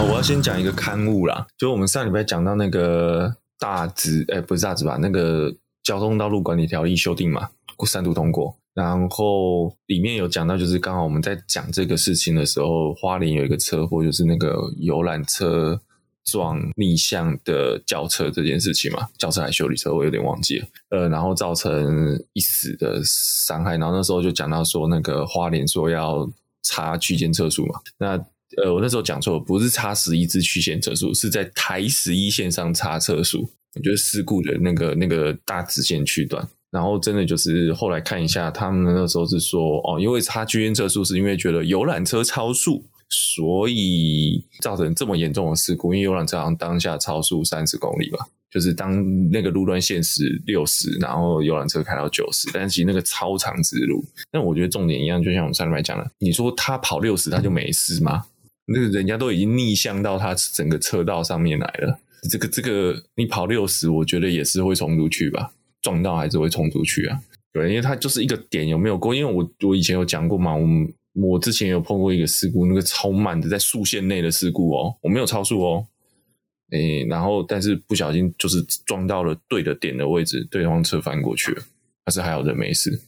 我要先讲一个刊物啦，就我们上礼拜讲到那个大直，哎，不是大直吧？那个交通道路管理条例修订嘛，三读通过，然后里面有讲到，就是刚好我们在讲这个事情的时候，花莲有一个车祸，就是那个游览车撞逆向的轿车这件事情嘛，轿车还修理车，我有点忘记了，呃，然后造成一死的伤害，然后那时候就讲到说，那个花莲说要查区间测速嘛，那。呃，我那时候讲错，不是差十一支曲线测速，是在台十一线上差测速。我觉得事故的那个那个大直线区段，然后真的就是后来看一下，他们那时候是说，哦，因为差区间测速是因为觉得游览车超速，所以造成这么严重的事故。因为游览车好像当下超速三十公里吧，就是当那个路段限时六十，然后游览车开到九十，但其实那个超长直路。但我觉得重点一样，就像我们上礼拜讲的，你说他跑六十他就没事吗？那个人家都已经逆向到他整个车道上面来了，这个这个你跑六十，我觉得也是会冲出去吧，撞到还是会冲出去啊？对，因为它就是一个点有没有过？因为我我以前有讲过嘛，我我之前有碰过一个事故，那个超慢的在速线内的事故哦，我没有超速哦，诶，然后但是不小心就是撞到了对的点的位置，对方车翻过去了，但是还好人没事。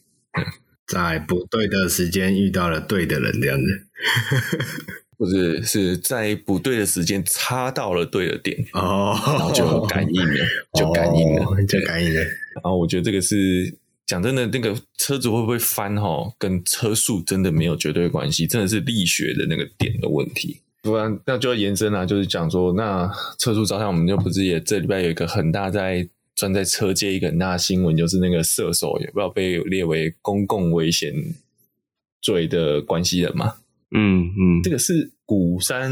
在不对的时间遇到了对的人，这样子。不是，是在不对的时间插到了对的点哦，然后就感应了，就感应了，就感应了。然后我觉得这个是讲真的，那个车子会不会翻哈，跟车速真的没有绝对关系，真的是力学的那个点的问题。不然那就要延伸啊，就是讲说，那车速照相，我们就不是也这礼拜有一个很大在钻在车界一个很大的新闻，就是那个射手也不知道被列为公共危险罪的关系人嘛。嗯嗯，这个是鼓山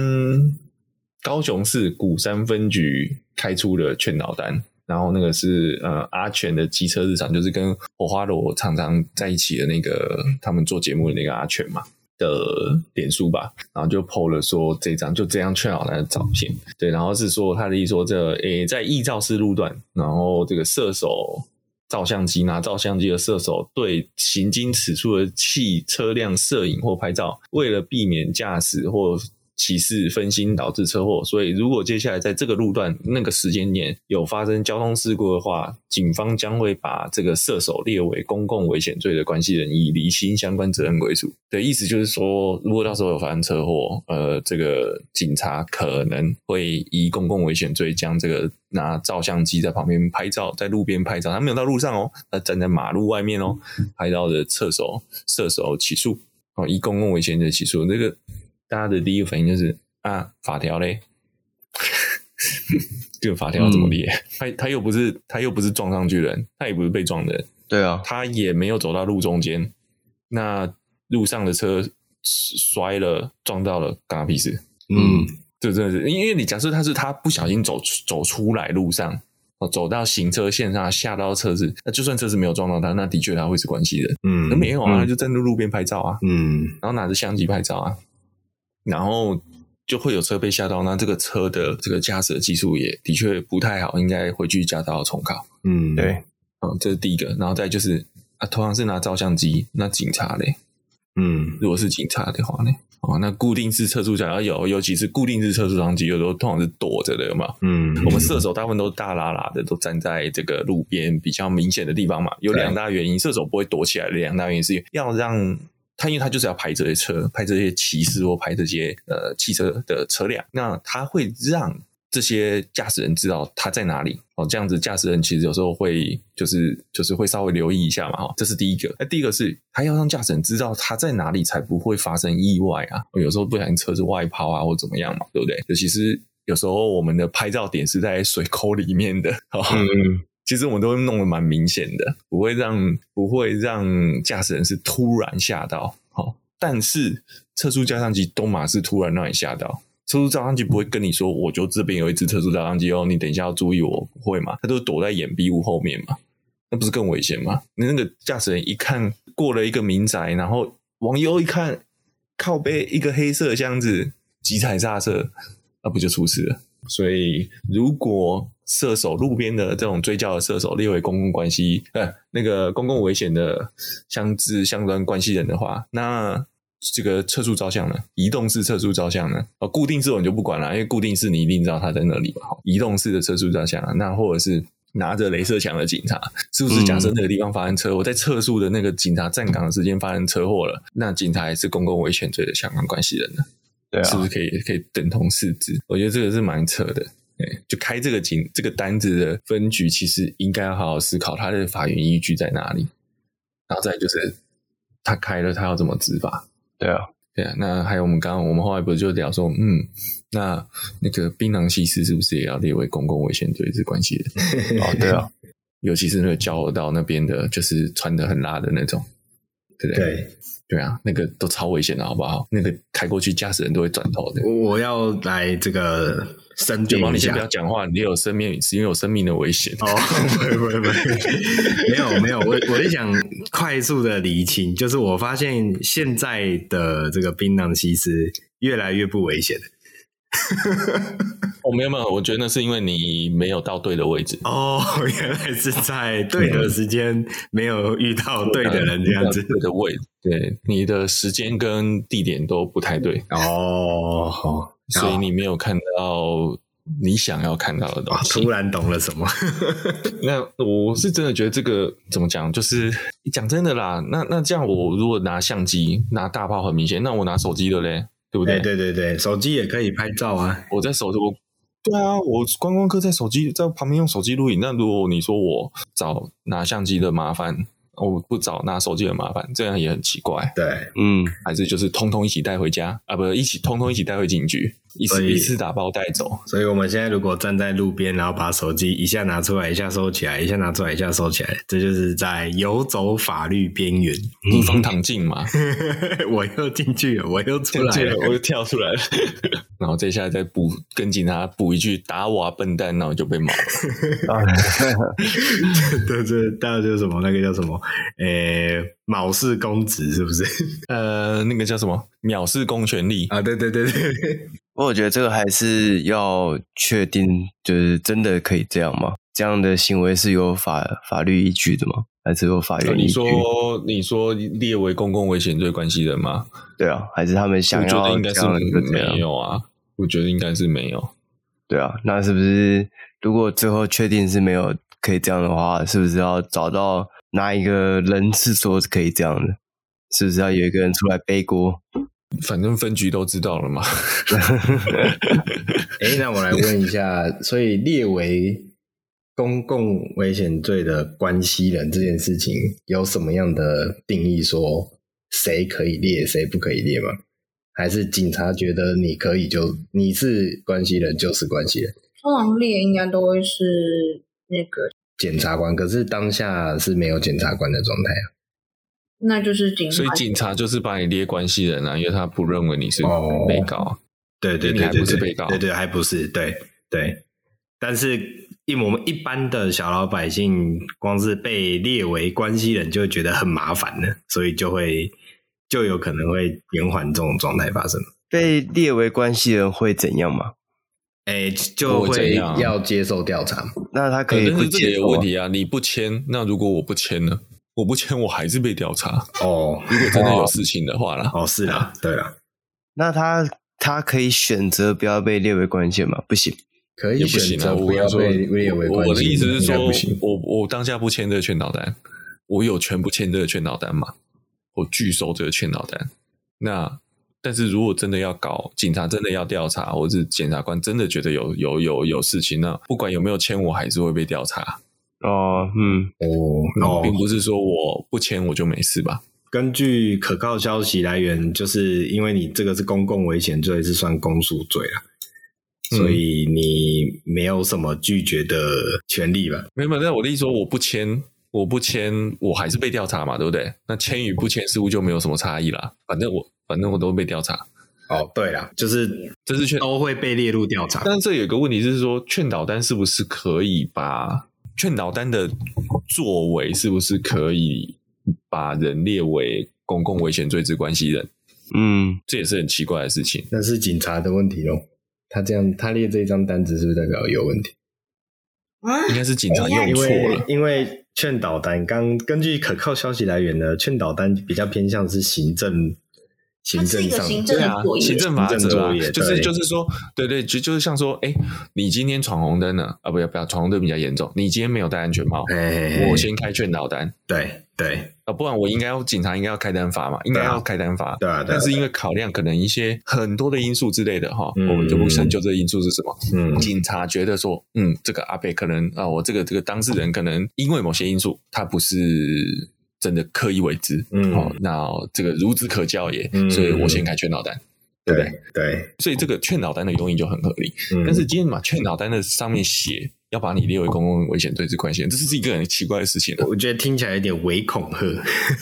高雄市鼓山分局开出的劝导单，然后那个是呃阿全的机车日常，就是跟火花罗常常在一起的那个他们做节目的那个阿全嘛的脸书吧，然后就 po 了说这张就这样劝导单的照片，对，然后是说他的意思说这诶在易肇事路段，然后这个射手。照相机拿照相机的射手对行经此处的汽车辆摄影或拍照，为了避免驾驶或骑士分心导致车祸，所以如果接下来在这个路段那个时间点有发生交通事故的话，警方将会把这个射手列为公共危险罪的关系人，以厘清相关责任归属。的意思就是说，如果到时候有发生车祸，呃，这个警察可能会以公共危险罪将这个拿照相机在旁边拍照，在路边拍照，他没有到路上哦，他站在马路外面哦，拍到的射手射手起诉哦，以公共危险罪起诉这个。大家的第一个反应就是啊，法条嘞，这个法条怎么列？嗯、他他又不是他又不是撞上去的人，他也不是被撞的人，对啊，他也没有走到路中间，那路上的车摔了撞到了，干他屁事？嗯，这真的是，因为你假设他是他不小心走走出来路上，哦走到行车线上下到车子，那就算车子没有撞到他，那的确他会是关系人，嗯，那没有啊，他就站在路边拍照啊，嗯，然后拿着相机拍照啊。然后就会有车被吓到，那这个车的这个驾驶的技术也的确不太好，应该回去驾照重考。嗯，对，嗯，这是第一个。然后再就是啊，同样是拿照相机，那警察嘞，嗯，如果是警察的话呢，哦，那固定式测速枪有，尤其是固定式测速相机，有时候通常是躲着的，有没有？嗯，我们射手大部分都是大喇喇的，都站在这个路边比较明显的地方嘛。有两大原因，射手不会躲起来的两大原因是要让。他因为他就是要拍这些车，拍这些骑士或拍这些呃汽车的车辆，那他会让这些驾驶人知道他在哪里哦。这样子驾驶人其实有时候会就是就是会稍微留意一下嘛哈。这是第一个。那第一个是他要让驾驶人知道他在哪里，才不会发生意外啊。有时候不小心车子外抛啊或怎么样嘛，对不对？尤其是有时候我们的拍照点是在水沟里面的，嗯。其实我们都会弄得蛮明显的，不会让不会让驾驶人是突然吓到，好，但是测速照相机都嘛是突然让你吓到，测速照相机不会跟你说，我就这边有一只测速照相机哦，你等一下要注意，我不会嘛，他都躲在掩蔽物后面嘛，那不是更危险吗？你那个驾驶人一看过了一个民宅，然后往右一看，靠背一个黑色箱子，急踩刹车，那不就出事了？所以如果射手路边的这种追焦的射手列为公共关系，呃，那个公共危险的相知相关关系人的话，那这个测速照相呢？移动式测速照相呢？哦，固定式我们就不管了，因为固定式你一定知道他在那里嘛。移动式的测速照相啊，那或者是拿着镭射枪的警察，是不是？假设那个地方发生车祸，在测速的那个警察站岗的时间发生车祸了，那警察也是公共危险罪的相关关系人呢？对啊，是不是可以可以等同市值？我觉得这个是蛮扯的。对，就开这个警这个单子的分局，其实应该要好好思考它的法源依据在哪里。然后再就是他开了，他要怎么执法？对啊，对啊。那还有我们刚刚我们后来不是就聊说，嗯，那那个槟榔西施是不是也要列为公共危险罪之关系的？哦，对啊，尤其是那个交流道那边的，就是穿的很辣的那种，对不对？对对啊，那个都超危险的，好不好？那个开过去，驾驶人都会转头的。我要来这个申辩一下，你先不要讲话，你有生命，是因为有生命的危险。哦，不会不会不会，没有没有，我我是想快速的厘清，就是我发现现在的这个槟榔西施越来越不危险了。我、哦、没有没有，我觉得那是因为你没有到对的位置哦，原来是在对的时间没有遇到对的人这样子对的位置，对，你的时间跟地点都不太对哦，好，所以你没有看到你想要看到的东西。突然懂了什么？那我是真的觉得这个怎么讲，就是讲真的啦。那那这样，我如果拿相机拿大炮很明显，那我拿手机的嘞？对不对？对对对，手机也可以拍照啊！我在手机，我对啊，我观光客在手机在旁边用手机录影。那如果你说我找拿相机的麻烦，我不找拿手机的麻烦，这样也很奇怪。对，嗯，还是就是通通一起带回家啊？不，一起通通一起带回警局。一次一次打包带走，所以我们现在如果站在路边，然后把手机一下拿出来，一下收起来，一下拿出来，一下收起来，这就是在游走法律边缘，地方躺进嘛。我又进去了，我又出来了，我又跳出来了，然后接下来再补跟警察补一句打我啊笨蛋，然后就被毛了。对对，大家就是什么那个叫什么？诶、欸，藐视公职是不是？呃，那个叫什么？藐视公权力啊？对对对对。不过我觉得这个还是要确定，就是真的可以这样吗？这样的行为是有法法律依据的吗？还是有法律依据？你说你说列为公共危险罪关系人吗？对啊，还是他们想要这样？我觉得应该是没有啊。我觉得应该是没有。对啊，那是不是如果最后确定是没有可以这样的话，是不是要找到哪一个人是说是可以这样的？是不是要有一个人出来背锅？反正分局都知道了嘛。哎，那我来问一下，所以列为公共危险罪的关系人这件事情，有什么样的定义？说谁可以列，谁不可以列吗？还是警察觉得你可以就你是关系人就是关系人？通常列应该都会是那个检察官，可是当下是没有检察官的状态啊。那就是警察，所以警察就是把你列关系人啊，因为他不认为你是被告，哦、对对对，你还不是被告，对对，还不是，对对。但是，因为我们一般的小老百姓，光是被列为关系人，就会觉得很麻烦了，所以就会就有可能会延缓这种状态发生。被列为关系人会怎样吗？哎，就会要接受调查。那他可以不接受、啊、问题啊？你不签，那如果我不签呢？我不签，我还是被调查哦。如果真的有事情的话啦，哦，是啊，对啊。那他他可以选择不要被列为关键吗？不行，可以选择不要被列为关键。我的意思是说，我我当下不签这个劝导单，我有权不签这个劝导单嘛？我拒收这个劝导单。那但是如果真的要搞，警察真的要调查，或者是检察官真的觉得有有有有事情，那不管有没有签，我还是会被调查。哦，嗯，哦，并不是说我不签我就没事吧？根据可靠消息来源，就是因为你这个是公共危险罪，是算公诉罪啊，嗯、所以你没有什么拒绝的权利吧？没有，那我的意思说，我不签，我不签，我还是被调查嘛，对不对？那签与不签似乎就没有什么差异啦。反正我，反正我都会被调查。哦，对啦，就是这是劝都会被列入调查。但是这有个问题就是说，劝导单是不是可以把？劝导单的作为是不是可以把人列为公共危险罪之关系人？嗯，这也是很奇怪的事情。那是警察的问题哦。他这样，他列这张单子是不是代表有问题？应该是警察用错了。因为劝导单刚根据可靠消息来源呢，劝导单比较偏向是行政行政上行政对啊，行政法则啊，就是就是说，对对，就就是像说，哎，你今天闯红灯了啊，不要不要，闯红灯比较严重，你今天没有戴安全帽，我先开劝导单，对对啊，不然我应该要警察应该要开单罚嘛，应该要开单罚，对啊，但是因为考量可能一些很多的因素之类的哈，我们就不深究这个因素是什么，嗯，警察觉得说，嗯，这个阿贝可能啊，我这个这个当事人可能因为某些因素，他不是。真的刻意为之，嗯，好，那这个孺子可教也，嗯，所以我先开劝导单，嗯，对不对？对，所以这个劝导单的用意就很合理。嗯，但是今天把劝导单的上面写要把你列为公共危险对峙关系人，这是一个很奇怪的事情，啊。我觉得听起来有点伪恐吓。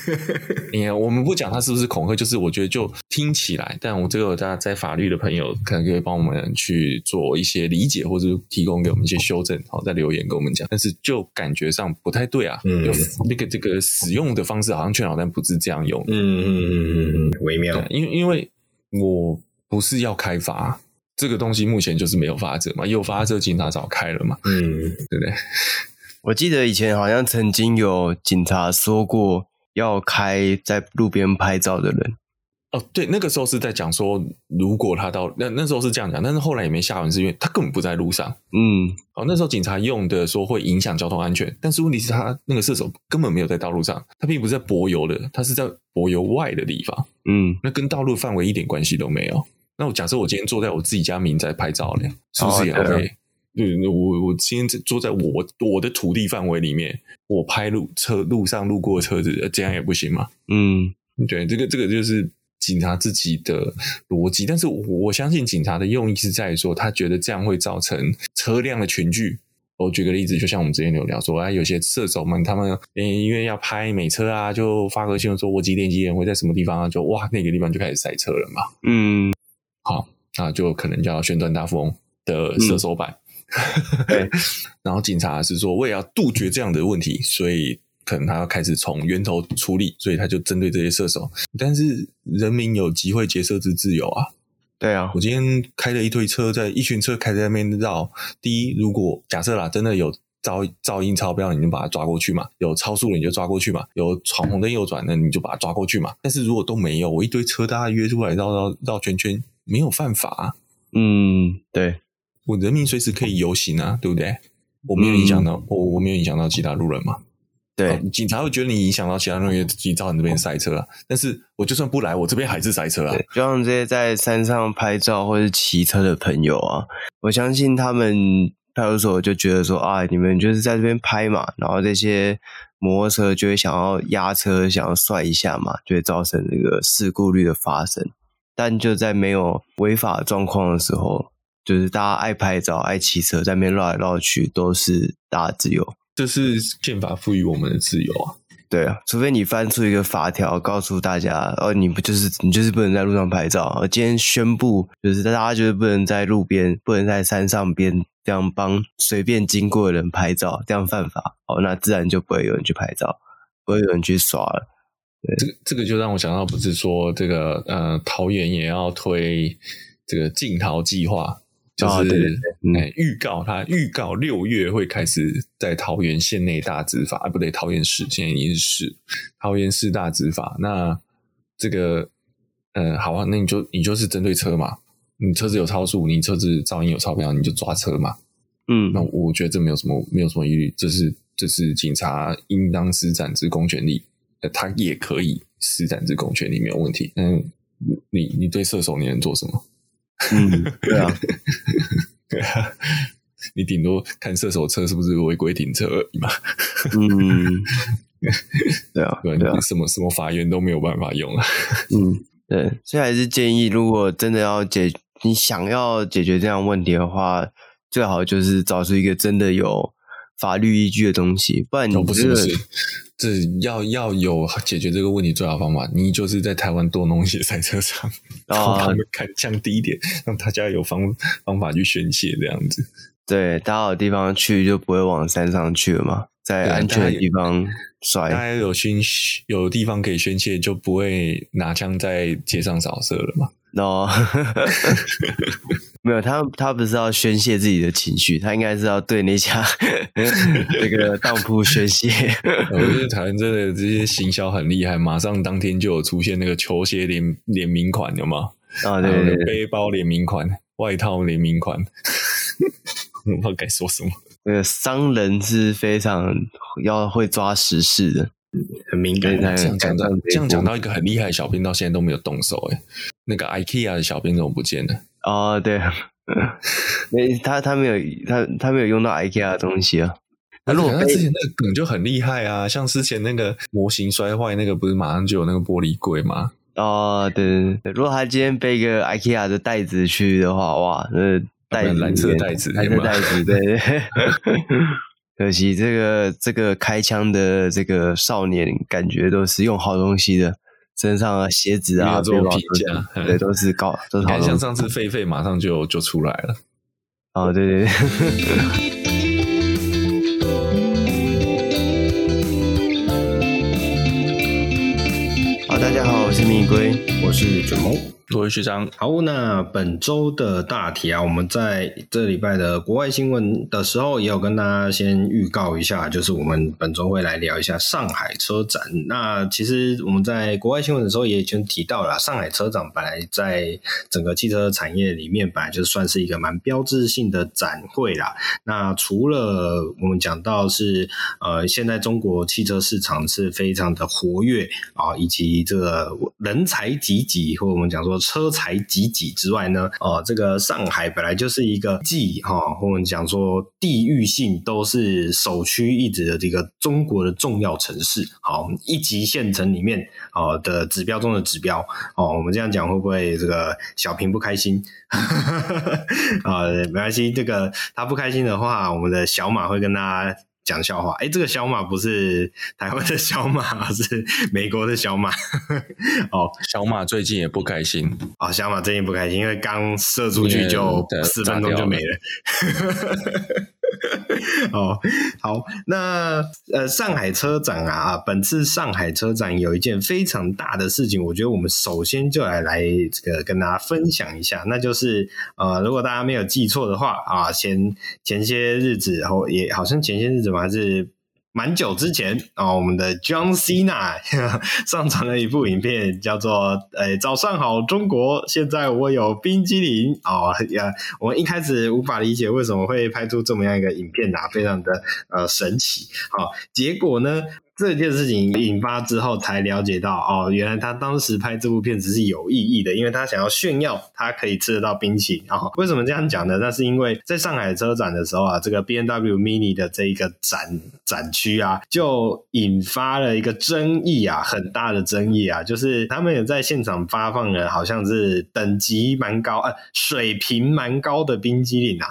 你看，我们不讲他是不是恐吓，就是我觉得就听起来。但我这个大家在法律的朋友可能可以帮我们去做一些理解，或者提供给我们一些修正。好，在留言跟我们讲。但是就感觉上不太对啊。嗯，那个这个使用的方式好像劝导单不是这样用。嗯嗯嗯嗯嗯，微妙。因为因为我不是要开罚。这个东西目前就是没有罚则嘛，有罚则警察早开了嘛，嗯，对不对？我记得以前好像曾经有警察说过要开在路边拍照的人。哦，对，那个时候是在讲说，如果他到那那时候是这样讲，但是后来也没下文，是因为他根本不在路上。嗯，哦，那时候警察用的说会影响交通安全，但是问题是他那个射手根本没有在道路上，他并不是在柏油的，他是在柏油外的地方。嗯，那跟道路范围一点关系都没有。那我假设我今天坐在我自己家民宅拍照呢，是不是也 OK？、哦、对，那我我今天坐在我我的土地范围里面，我拍路车路上路过的车子，这样也不行吗？嗯，对，这个这个就是警察自己的逻辑，但是我我相信警察的用意是在于说，他觉得这样会造成车辆的群聚。我举个例子，就像我们之前有聊说，哎，有些射手们他们嗯因为要拍美车啊，就发个新闻说，我几点几点会在什么地方啊，就哇那个地方就开始塞车了嘛。嗯。好，那就可能叫旋转大富翁的射手版。对，然后警察是说，为了要杜绝这样的问题，所以可能他要开始从源头处理，所以他就针对这些射手。但是人民有机会结社之自由啊。对啊，我今天开了一堆车，在一群车开在那边绕。第一，如果假设啦，真的有噪噪音超标，你就把它抓过去嘛；有超速了你就抓过去嘛；有闯红灯右转的你就把它抓过去嘛。但是如果都没有，我一堆车大家约出来绕绕绕圈圈。没有犯法、啊，嗯，对，我人民随时可以游行啊，对不对？我没有影响到、嗯、我，我没有影响到其他路人嘛。对，警察会觉得你影响到其他路人，自己造成这边塞车啊。但是我就算不来，我这边还是塞车啊。就像这些在山上拍照或者骑车的朋友啊，我相信他们派出所就觉得说啊，你们就是在这边拍嘛，然后这些摩托车就会想要压车，想要帅一下嘛，就会造成这个事故率的发生。但就在没有违法状况的时候，就是大家爱拍照、爱骑车，在那边绕来绕去，都是大家自由。这是宪法赋予我们的自由啊！对啊，除非你翻出一个法条，告诉大家，哦，你不就是你就是不能在路上拍照。我今天宣布，就是大家就是不能在路边、不能在山上边这样帮随便经过的人拍照，这样犯法。哦，那自然就不会有人去拍照，不会有人去耍了。这个这个就让我想到，不是说这个呃，桃园也要推这个禁桃计划，就是、哦、对对对嗯、预告他预告六月会开始在桃园县内大执法，啊不对，桃园市现在已经是市，桃园市大执法。那这个呃，好啊，那你就你就是针对车嘛，你车子有超速，你车子噪音有超标，你就抓车嘛。嗯，那我觉得这没有什么没有什么疑虑，这是这是警察应当施展之公权力。他也可以施展这公权力没有问题。嗯，你你对射手你能做什么？嗯，对啊，对啊，你顶多看射手车是不是违规停车而已嘛。嗯，对啊，对啊，什么什么法院都没有办法用啊。嗯，对，所以还是建议，如果真的要解，你想要解决这样问题的话，最好就是找出一个真的有法律依据的东西，不然你不是。哦这要要有解决这个问题最好方法，你就是在台湾多弄一些赛车场，然后他们开降低一点，让大家有方方法去宣泄这样子。对，大家有地方去就不会往山上去了嘛，在安全的地方摔。大家有宣有地方可以宣泄，就不会拿枪在街上扫射了嘛。哦，没有，他他不是要宣泄自己的情绪，他应该是要对那家 那个当铺宣泄。我觉得台湾真的这些行销很厉害，马上当天就有出现那个球鞋联联名款，有吗？啊，对，对，对，背包联名款、外套联名款，我不知道该说什么。那个商人是非常要会抓时事的，很敏感。这样讲到这样讲到一个很厉害的小兵，到现在都没有动手哎。那个 IKEA 的小兵怎么不见了？哦，对，没他他没有他他没有用到 IKEA 的东西啊。他如果他之前那个梗就很厉害啊，像之前那个模型摔坏那个，不是马上就有那个玻璃柜吗？哦，对对对，如果他今天背一个 IKEA 的袋子去的话，哇，那袋子 蓝色袋子，蓝色袋子，对对。可惜这个这个开枪的这个少年，感觉都是用好东西的。身上啊鞋子啊，做评价，对，都是高，都是 好。像上次狒狒马上就就出来了。哦，对对对。好，大家好，我是蜜龟，我是卷毛。我是学长，好，那本周的大题啊，我们在这礼拜的国外新闻的时候，也有跟大家先预告一下，就是我们本周会来聊一下上海车展。那其实我们在国外新闻的时候也已经提到了，上海车展本来在整个汽车产业里面，本来就算是一个蛮标志性的展会啦。那除了我们讲到是呃，现在中国汽车市场是非常的活跃啊，以及这个人才几几，或我们讲说。车才几几之外呢，哦，这个上海本来就是一个既哈，我们讲说地域性都是首屈一指的这个中国的重要城市，好，一级县城里面哦的指标中的指标哦，我们这样讲会不会这个小平不开心？啊，没关系，这个他不开心的话，我们的小马会跟他。讲笑话，哎，这个小马不是台湾的小马，是美国的小马。哦，小马最近也不开心。哦，小马最近不开心，因为刚射出去就四分钟就没了。哦，好，那呃，上海车展啊，本次上海车展有一件非常大的事情，我觉得我们首先就来来这个跟大家分享一下，那就是呃，如果大家没有记错的话啊，前前些日子，然后也好像前些日子嘛还是。蛮久之前啊、我们的 John Cena 上传了一部影片，叫做“诶、早上好，中国，现在我有冰激凌”哦呀，我们一开始无法理解为什么会拍出这么样一个影片啊，非常的呃神奇。好、结果呢？这件事情引发之后，才了解到哦，原来他当时拍这部片子是有意义的，因为他想要炫耀他可以吃得到冰淇淋。哦，为什么这样讲呢？那是因为在上海车展的时候啊，这个 BMW Mini 的这一个展展区啊，就引发了一个争议啊，很大的争议啊，就是他们有在现场发放了，好像是等级蛮高、呃、水平蛮高的冰激凌啊，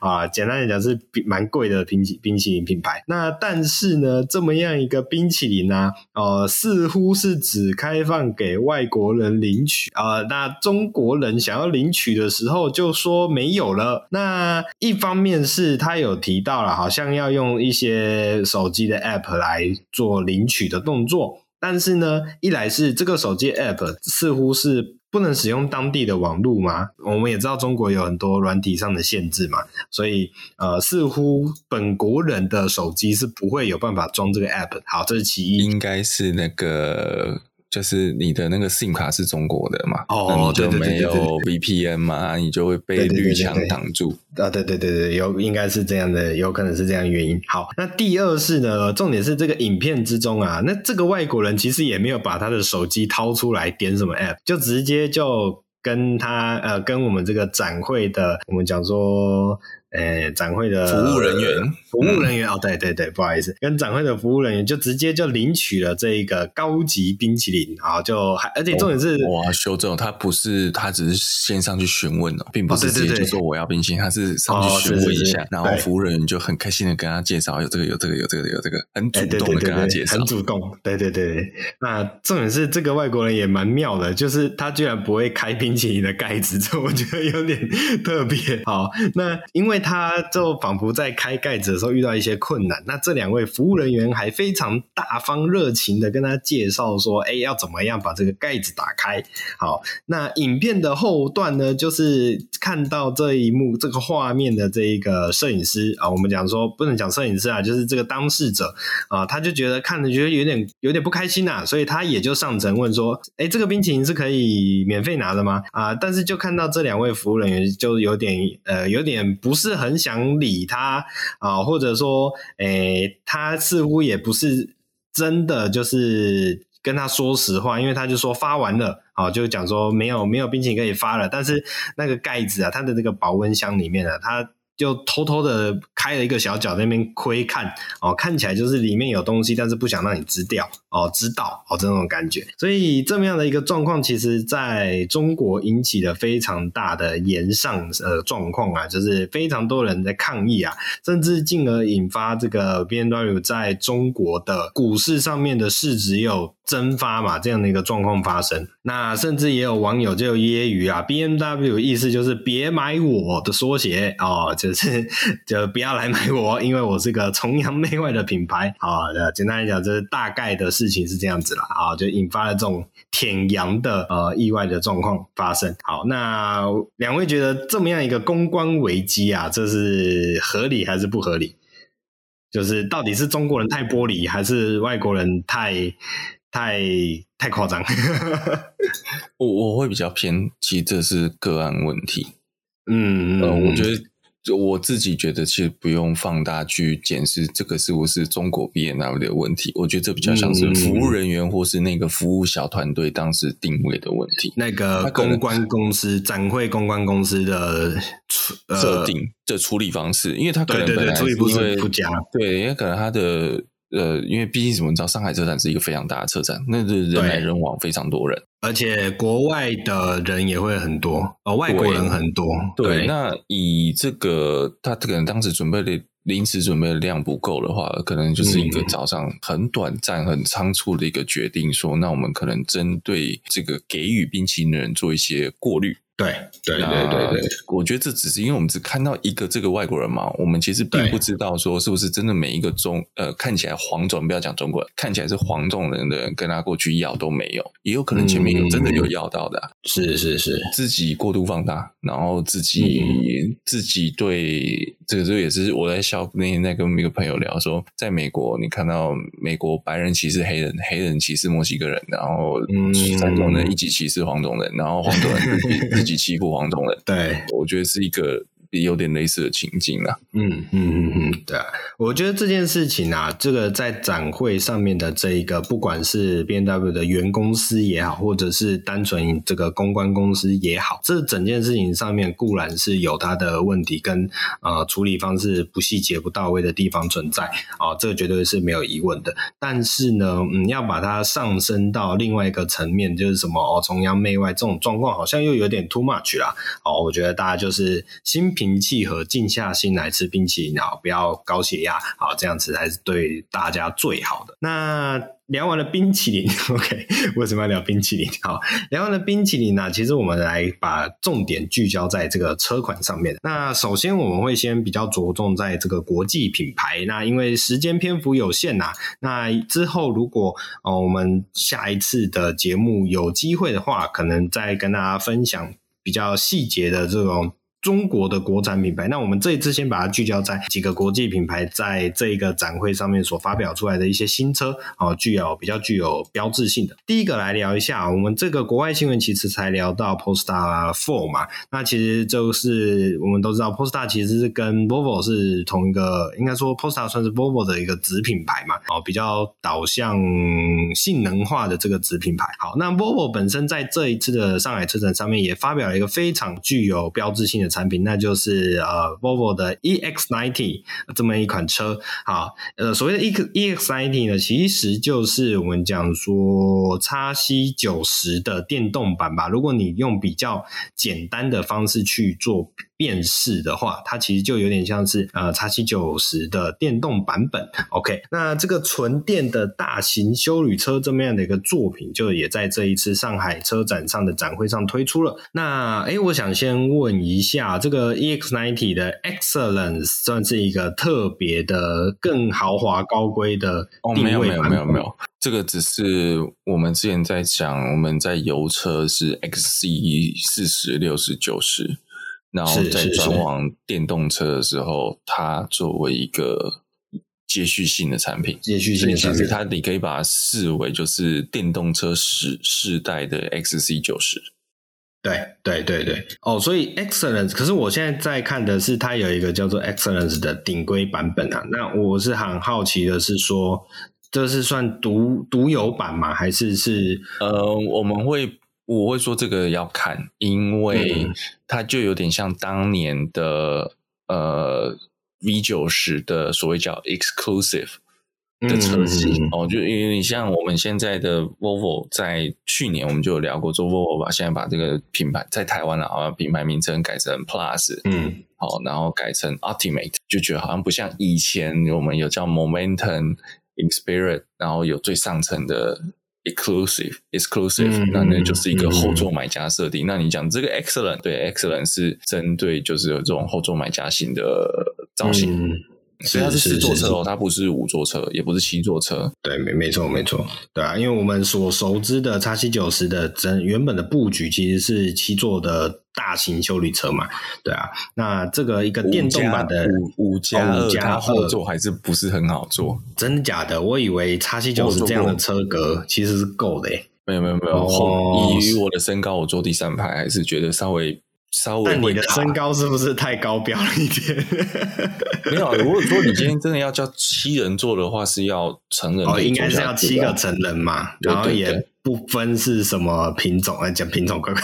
啊，简单来讲是蛮贵的冰淇冰淇淋品牌。那但是呢，这么样。这样一个冰淇淋呢、啊，呃，似乎是只开放给外国人领取啊、呃。那中国人想要领取的时候，就说没有了。那一方面是他有提到了，好像要用一些手机的 App 来做领取的动作，但是呢，一来是这个手机 App 似乎是。不能使用当地的网络嘛？我们也知道中国有很多软体上的限制嘛，所以呃，似乎本国人的手机是不会有办法装这个 app。好，这是其一，应该是那个。就是你的那个 SIM 卡是中国的嘛？哦，就没有 VPN 嘛？你就会被绿墙挡住。啊，对对对对，有应该是这样的，有可能是这样的原因。好，那第二是呢，重点是这个影片之中啊，那这个外国人其实也没有把他的手机掏出来点什么 app，就直接就跟他呃，跟我们这个展会的，我们讲说。呃，展会的服务人员，服务人员、嗯、哦，对对对，不好意思，跟展会的服务人员就直接就领取了这一个高级冰淇淋，然后就还而且重点是，哦、哇，修正，他不是他只是线上去询问哦，并不是直接就说我要冰淇淋，他是上去询问一下，哦、然后服务人员就很开心的跟他介绍有这个有这个有这个有这个，很主动的跟他介绍，很主动，对对对对。那重点是这个外国人也蛮妙的，就是他居然不会开冰淇淋的盖子，这我觉得有点特别。好，那因为。他就仿佛在开盖子的时候遇到一些困难。那这两位服务人员还非常大方热情的跟他介绍说：“哎，要怎么样把这个盖子打开？”好，那影片的后段呢，就是看到这一幕这个画面的这一个摄影师啊，我们讲说不能讲摄影师啊，就是这个当事者啊，他就觉得看着觉得有点有点不开心呐、所以他也就上前问说：“哎，这个冰淇淋是可以免费拿的吗？”啊，但是就看到这两位服务人员就有点呃有点不是很想理他啊，或者说，诶，他似乎也不是真的就是跟他说实话，因为他就说发完了。啊，就讲说没有没有冰淇淋可以发了，但是那个盖子啊，它的那个保温箱里面啊，它。就偷偷的开了一个小角，在那边窥看哦，看起来就是里面有东西，但是不想让你知掉哦，知道哦，这种感觉。所以这么样的一个状况，其实在中国引起了非常大的炎上呃状况啊，就是非常多人在抗议啊，甚至进而引发这个 BMW 在中国的股市上面的市值有蒸发嘛，这样的一个状况发生。那甚至也有网友就揶揄啊，BMW 意思就是别买我的缩写哦。就是就不要来买我，因为我是个崇洋媚外的品牌。好的，简单来讲，这大概的事情是这样子啦。啊，就引发了这种舔洋的呃意外的状况发生。好，那两位觉得这么样一个公关危机啊，这是合理还是不合理？就是到底是中国人太玻璃，还是外国人太太太夸张？我我会比较偏，其实这是个案问题。嗯，呃，我觉得。就我自己觉得，其实不用放大去检视这个是不是中国 B N W 的问题。我觉得这比较像是服务人员或是那个服务小团队当时定位的问题。那个公关公司、展会公关公司的设定的处理方式，因为他可能本来处理不是对，因为可能他的。呃，因为毕竟怎么知道，上海车展是一个非常大的车展，那是人来人往，非常多人，而且国外的人也会很多，呃，外国人很多。对，对，那以这个他可能当时准备的临时准备的量不够的话，可能就是一个早上很短暂、很仓促的一个决定，说那我们可能针对这个给予冰淇淋的人做一些过滤。对对对对对，我觉得这只是因为我们只看到一个这个外国人嘛，我们其实并不知道说是不是真的每一个中呃看起来黄种，不要讲中国人，看起来是黄种人的人跟他过去要都没有，也有可能前面有真的有要到的，啊。嗯，是是是，自己过度放大，然后自己，嗯、自己对这个这个也是我在笑那天在跟一个朋友聊说，在美国你看到美国白人歧视黑人，黑人歧视墨西哥人，然后黄种人一起歧视黄种人，然后黄种人。自己欺负黄种人，对，我觉得是一个有点类似的情境啊。嗯嗯嗯嗯，对啊，我觉得这件事情啊，这个在展会上面的这一个，不管是 BMW 的原公司也好，或者是单纯这个公关公司也好，这整件事情上面固然是有它的问题跟呃处理方式不细节不到位的地方存在啊，这个绝对是没有疑问的。但是呢，嗯，要把它上升到另外一个层面，就是什么哦，崇洋媚外这种状况，好像又有点 too much 啦。哦，我觉得大家就是心平平气和，静下心来吃冰淇淋啊，不要高血压，好，这样子才是对大家最好的。那聊完了冰淇淋，OK，为什么要聊冰淇淋？好，聊完了冰淇淋呢，其实我们来把重点聚焦在这个车款上面。那首先我们会先比较着重在这个国际品牌。那因为时间篇幅有限呐，那之后如果呃我们下一次的节目有机会的话，可能再跟大家分享比较细节的这种。中国的国产品牌，那我们这一次先把它聚焦在几个国际品牌在这个展会上面所发表出来的一些新车，哦，具有比较具有标志性的。第一个来聊一下，我们这个国外新闻其实才聊到 Polestar 嘛，那其实就是我们都知道 Polestar 其实是跟 Volvo 是同一个，应该说 Polestar 算是 Volvo 的一个子品牌嘛，哦，比较导向性能化的这个子品牌。好，那 Volvo 本身在这一次的上海车展上面也发表了一个非常具有标志性的。产品，那就是呃，Volvo 的 EX90 这么一款车。好，呃，所谓的 E EX90 呢，其实就是我们讲说 x C 九十的电动版吧。如果你用比较简单的方式去做辨识的话，它其实就有点像是呃 X790 的电动版本。OK，那这个纯电的大型休旅车这么样的一个作品，就也在这一次上海车展上的展会上推出了。那诶，我想先问一下，这个 EX90 的 Excellence 算是一个特别的、更豪华高规的定位？哦，没有没有没有没有，这个只是我们之前在讲，我们在油车是 XC 四十六十九十。然后在转往电动车的时候，它作为一个接续性的产品，接续性的产品，其实它你可以把它视为就是电动车世世代的 XC 九十。对对对对，哦，所以 Excellence，可是我现在在看的是它有一个叫做 Excellence 的顶规版本啊。那我是很好奇的是说，这是算独独有版吗？还是是呃，我们会。我会说这个要看，因为它就有点像当年的呃 V 九十的所谓叫 exclusive 的车型、嗯、哦，就因为你像我们现在的 Volvo，在去年我们就有聊过，做 Volvo 吧现在把这个品牌在台湾的好像品牌名称改成 Plus，嗯，好，然后改成 Ultimate，就觉得好像不像以前我们有叫 Momentum Inspirit，然后有最上层的。Exclusive exclusive，嗯、那那就是一个后座买家设定。嗯、那你讲这个 excellent，对 excellent 是针对就是有这种后座买家型的造型。嗯所以它是四座车哦，它不是五座车，也不是七座车。对，没没错没错，对啊，因为我们所熟知的叉七九十的真原本的布局其实是七座的大型修理车嘛，对啊。那这个一个电动版的五加五加后座还是不是很好坐？真的假的？我以为叉七九十这样的车格其实是够的诶。没有没有没有，哦、以我的身高，我坐第三排还是觉得稍微。稍微，但你的身高是不是太高标了一点？没有，如果说你今天真的要叫七人座的话，是要成人，哦，应该是要七个成人嘛，然后也。不分是什么品种，哎讲品种乖乖，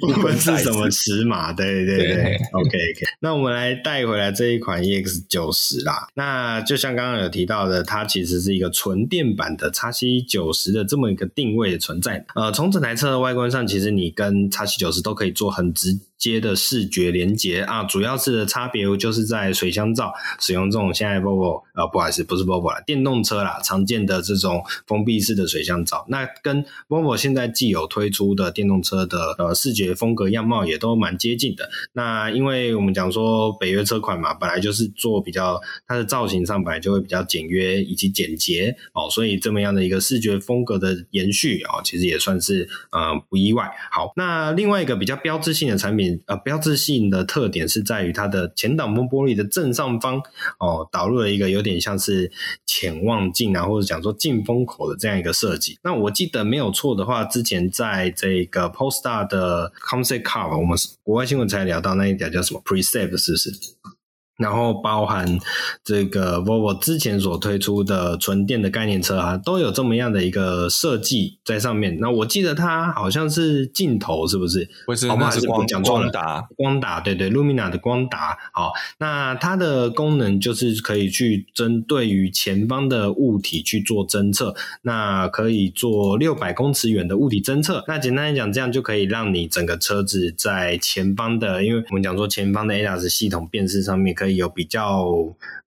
不分是什么尺码，对对对，对，OK OK。那我们来带回来这一款 EX 九十啦。那就像刚刚有提到的，它其实是一个纯电版的 x C 九十的这么一个定位的存在。呃，从整台车的外观上，其实你跟 x C 九十都可以做很直接的视觉连接啊。主要是差别就是在水箱罩使用这种现在 Volvo 呃，不好意思，不是 Volvo 啦，电动车啦，常见的这种封闭式的水箱罩。那跟 Volvo 现在既有推出的电动车的呃视觉风格样貌也都蛮接近的。那因为我们讲说北约车款嘛，本来就是做比较它的造型上本来就会比较简约以及简洁哦，所以这么样的一个视觉风格的延续哦，其实也算是呃不意外。好，那另外一个比较标志性的产品呃标志性的特点是在于它的前挡风玻璃的正上方哦导入了一个有点像是潜望镜啊，或者讲说进风口的这样一个设计。那我记得没有错的话，之前在这个 Polestar 的 Concept Car，我们国外新闻才聊到那一条叫什么 Precept，是不是？然后包含这个 Volvo 之前所推出的纯电的概念车啊，都有这么样的一个设计在上面。那我记得它好像是镜头，是不是？不是，好吗？还是光讲错了？光达，光达，对对，Lumina 的光达。好，那它的功能就是可以去针对于前方的物体去做侦测，那可以做六百公尺远的物体侦测。那简单来讲，这样就可以让你整个车子在前方的，因为我们讲说前方的 ADAS 系统辨识上面可以。可以有比较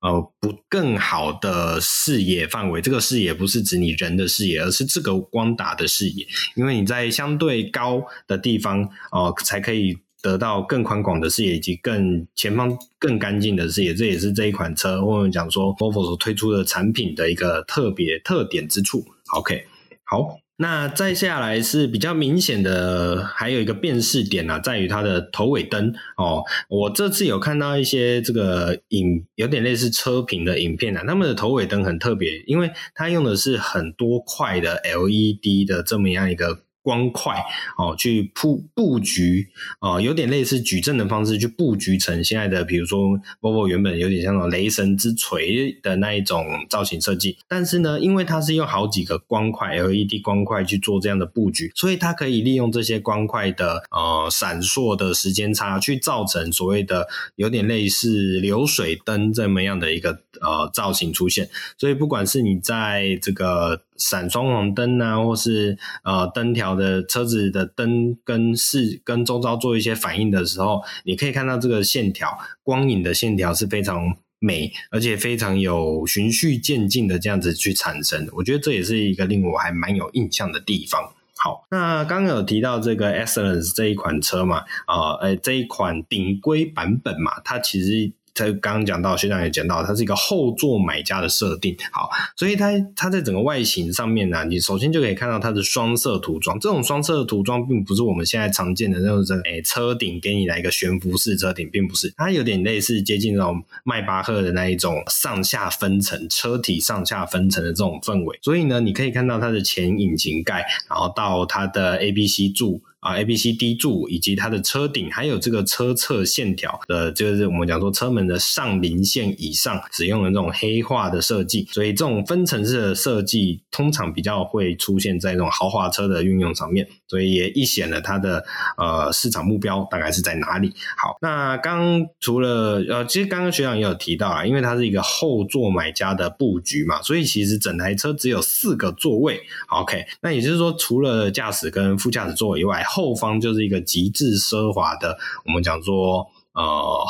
呃不更好的视野范围，这个视野不是指你人的视野，而是这个光打的视野，因为你在相对高的地方哦、呃，才可以得到更宽广的视野以及更前方更干净的视野，这也是这一款车或者讲说 Volvo 所推出的产品的一个特别特点之处。OK，好。那再下来是比较明显的，还有一个辨识点啊，在于它的头尾灯哦。我这次有看到一些这个影，有点类似车评的影片啊，他们的头尾灯很特别，因为它用的是很多块的 LED 的这么样一个。光块哦，去铺布局哦，有点类似矩阵的方式去布局成现在的，比如说 Volvo 原本有点像那种雷神之锤的那一种造型设计，但是呢，因为它是用好几个光块 LED 光块去做这样的布局，所以它可以利用这些光块的呃闪烁的时间差，去造成所谓的有点类似流水灯这么样的一个呃造型出现。所以不管是你在这个闪双黄灯啊，或是呃灯条的车子的灯跟视跟周遭做一些反应的时候，你可以看到这个线条光影的线条是非常美，而且非常有循序渐进的这样子去产生。我觉得这也是一个令我还蛮有印象的地方。好，那刚刚有提到这个 Excellence 这一款车嘛，啊、呃，诶，这一款顶规版本嘛，它其实。他刚刚讲到，学长也讲到，它是一个后座买家的设定。好，所以它它在整个外形上面呢、你首先就可以看到它的双色涂装。这种双色的涂装并不是我们现在常见的那种，诶、车顶给你来一个悬浮式车顶，并不是，它有点类似接近那种迈巴赫的那一种上下分层车体上下分层的这种氛围。所以呢，你可以看到它的前引擎盖，然后到它的 A、B、C 柱。啊，A、B、C、D 柱以及它的车顶，还有这个车侧线条的，就是我们讲说车门的上零线以上使用的这种黑化的设计，所以这种分层式的设计通常比较会出现在这种豪华车的运用上面，所以也一显了它的呃市场目标大概是在哪里。好，那刚除了呃，其实刚刚学长也有提到啊，因为它是一个后座买家的布局嘛，所以其实整台车只有四个座位。OK，那也就是说，除了驾驶跟副驾驶座位以外，后方就是一个极致奢华的，我们讲说呃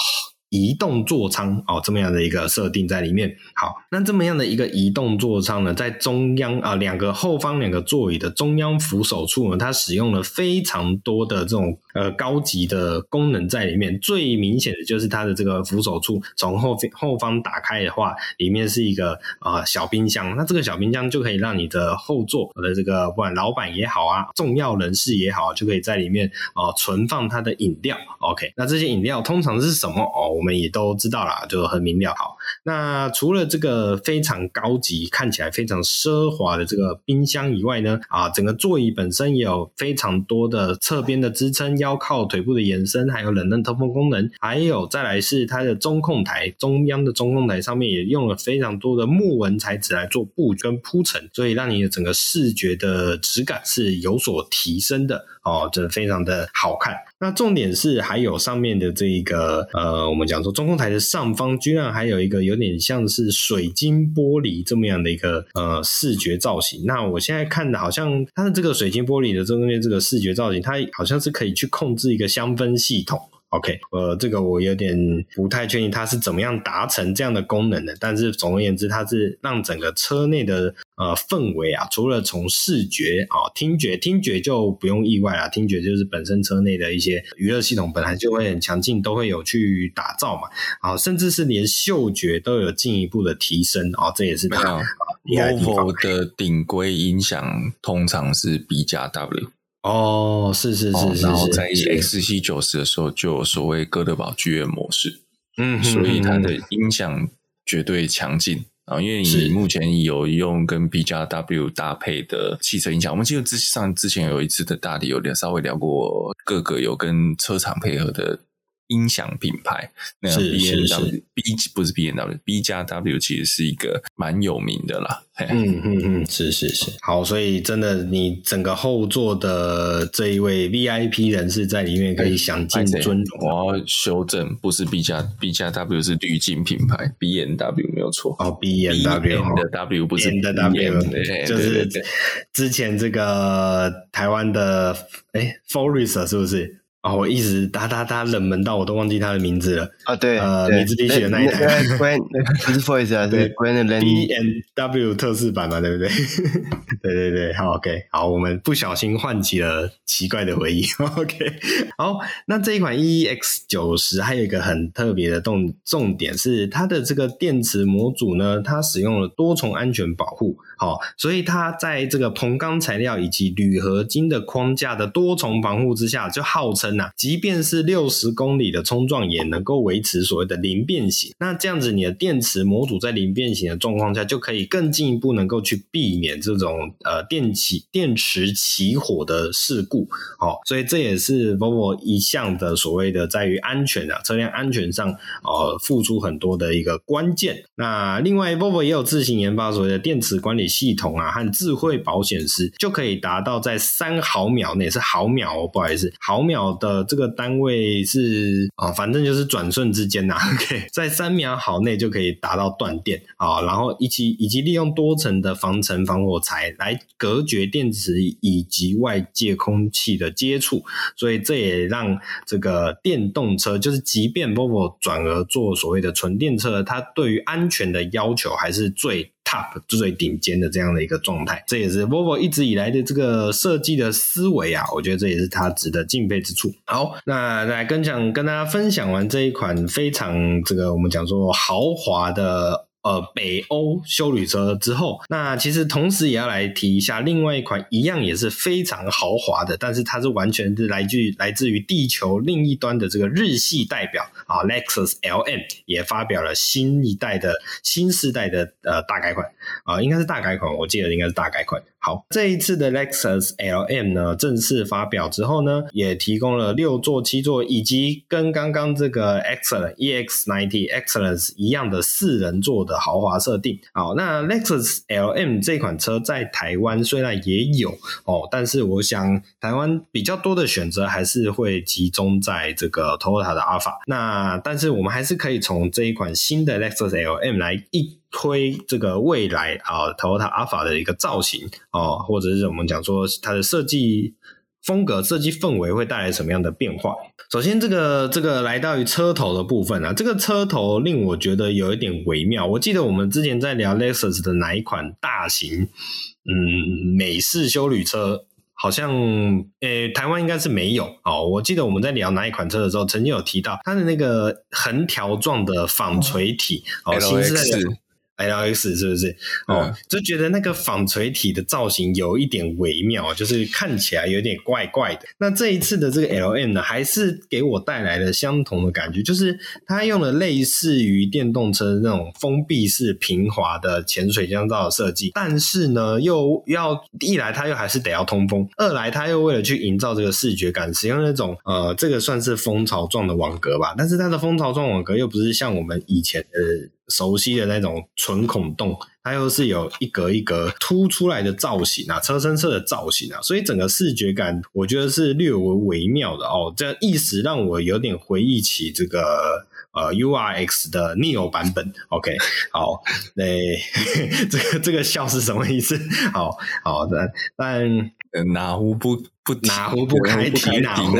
移动座舱哦，这么样的一个设定在里面。好，那这么样的一个移动座舱呢，在中央啊两个后方两个座椅的中央扶手处呢，它使用了非常多的这种。呃，高级的功能在里面，最明显的就是它的这个扶手处，从后后方打开的话，里面是一个啊、小冰箱。那这个小冰箱就可以让你的后座的这个不管老板也好啊，重要人士也好，就可以在里面啊、存放它的饮料。OK，那这些饮料通常是什么哦？我们也都知道啦，就很明了。好，那除了这个非常高级、看起来非常奢华的这个冰箱以外呢，啊，整个座椅本身也有非常多的侧边的支撑。腰靠腿部的延伸，还有冷热通风功能，还有再来是它的中控台，中央的中控台上面也用了非常多的木纹材质来做布跟铺陈，所以让你的整个视觉的质感是有所提升的哦，这非常的好看。那重点是还有上面的这一个呃，我们讲说中控台的上方居然还有一个有点像是水晶玻璃这么样的一个呃视觉造型。那我现在看的好像它的这个水晶玻璃的中间这个视觉造型，它好像是可以去。控制一个香氛系统，OK，呃，这个我有点不太确定它是怎么样达成这样的功能的。但是总而言之，它是让整个车内的呃氛围啊，除了从视觉啊、听觉，听觉就不用意外了，听觉就是本身车内的一些娱乐系统本来就会很强劲，都会有去打造嘛，啊，甚至是连嗅觉都有进一步的提升啊，这也是它 Volvo 的顶规音响通常是 B 加 W。哦，是是是然后在 XC 九十的时候就有所谓哥德堡剧院模式，嗯，所以它的音响绝对强劲啊。因为你目前有用跟 B 加 W 搭配的汽车音响，我们记得之上之前有一次的大理有点稍微聊过各个有跟车厂配合的。音响品牌，那是 B N W B 不是 B N W B 加 W 其实是一个蛮有名的啦。嗯嗯嗯，是是是。好，所以真的，你整个后座的这一位 V I P 人士在里面可以享尽尊荣。我要修正，不是 B 加 B 加 W 是滤镜品牌，B N W 没有错。哦，B N W 的 W 不是 N W，就是之前这个台湾的哎 Forest 是不是？哦，我一直哒哒哒冷门到我都忘记他的名字了啊！对，呃，米兹比奇的那一台，Grand 不是 Force 啊，是 Grand B M W 特仕版嘛，对不对？对对对，好 OK，好，我们不小心唤起了奇怪的回忆。OK，好，那这一款 EEX 九十还有一个很特别的重重点是它的这个电池模组呢，它使用了多重安全保护。好，所以它在这个硼钢材料以及铝合金的框架的多重防护之下，就号称呐、啊，即便是六十公里的冲撞也能够维持所谓的零变形。那这样子，你的电池模组在零变形的状况下，就可以更进一步能够去避免这种呃电起电池起火的事故。好，所以这也是 Volvo 一向的所谓的在于安全啊，车辆安全上呃付出很多的一个关键。那另外，Volvo 也有自行研发所谓的电池管理。系统啊，和智慧保险丝就可以达到在三毫秒内是毫秒哦，不好意思，毫秒的的这个单位是啊，反正就是转瞬之间呐，OK，在三秒好内就可以达到断电啊，然后以及以及利用多层的防尘防火材来隔绝电池以及外界空气的接触，所以这也让这个电动车就是即便 Volvo 转而做所谓的纯电车，它对于安全的要求还是最 top 最最顶尖的这样的一个状态，这也是 Volvo 一直以来的这个设计的思维啊，我觉得这也是它值得敬佩之处。好，那来跟讲跟大家分享完这一款非常这个我们讲说豪华的。呃，北欧修旅车之后，那其实同时也要来提一下另外一款一样也是非常豪华的，但是它是完全是来自来自于地球另一端的这个日系代表啊，Lexus LM 也发表了新一代的新世代的呃大改款啊，应该是大改款，我记得应该是大改款。好，这一次的 Lexus LM 呢，正式发表之后呢，也提供了六座、七座，以及跟刚刚这个 Excellence EX90 Excellence 一样的四人座的豪华设定。好，那 Lexus LM 这款车在台湾虽然也有哦，但是我想台湾比较多的选择还是会集中在这个 Toyota 的 Alpha。那但是我们还是可以从这一款新的 Lexus LM 来一。推这个未来啊，Toyota Alphard 的一个造型哦，或者是我们讲说它的设计风格、设计氛围会带来什么样的变化？首先，这个这个来到于车头的部分啊，这个车头令我觉得有一点微妙。我记得我们之前在聊 Lexus 的哪一款大型嗯美式休旅车，好像诶台湾应该是没有哦。我记得我们在聊哪一款车的时候，曾经有提到它的那个横条状的纺锤体哦，新世代的。LX 是不是？哦，嗯、就觉得那个纺锤体的造型有一点微妙，就是看起来有点怪怪的。那这一次的这个 LM 呢，还是给我带来了相同的感觉，就是它用了类似于电动车那种封闭式平滑的潜水降噪的设计，但是呢，又要一来它又还是得要通风，二来它又为了去营造这个视觉感，使用那种呃，这个算是蜂巢状的网格吧，但是它的蜂巢状网格又不是像我们以前的。熟悉的那种纯孔洞，它又是有一格一格凸出来的造型啊，车身侧的造型啊，所以整个视觉感我觉得是略微微妙的哦。这样一时让我有点回忆起这个呃 URX 的 Neo 版本。OK，好，那 这个这个笑是什么意思？好好的，但哪壶不不哪壶不开提哪壶。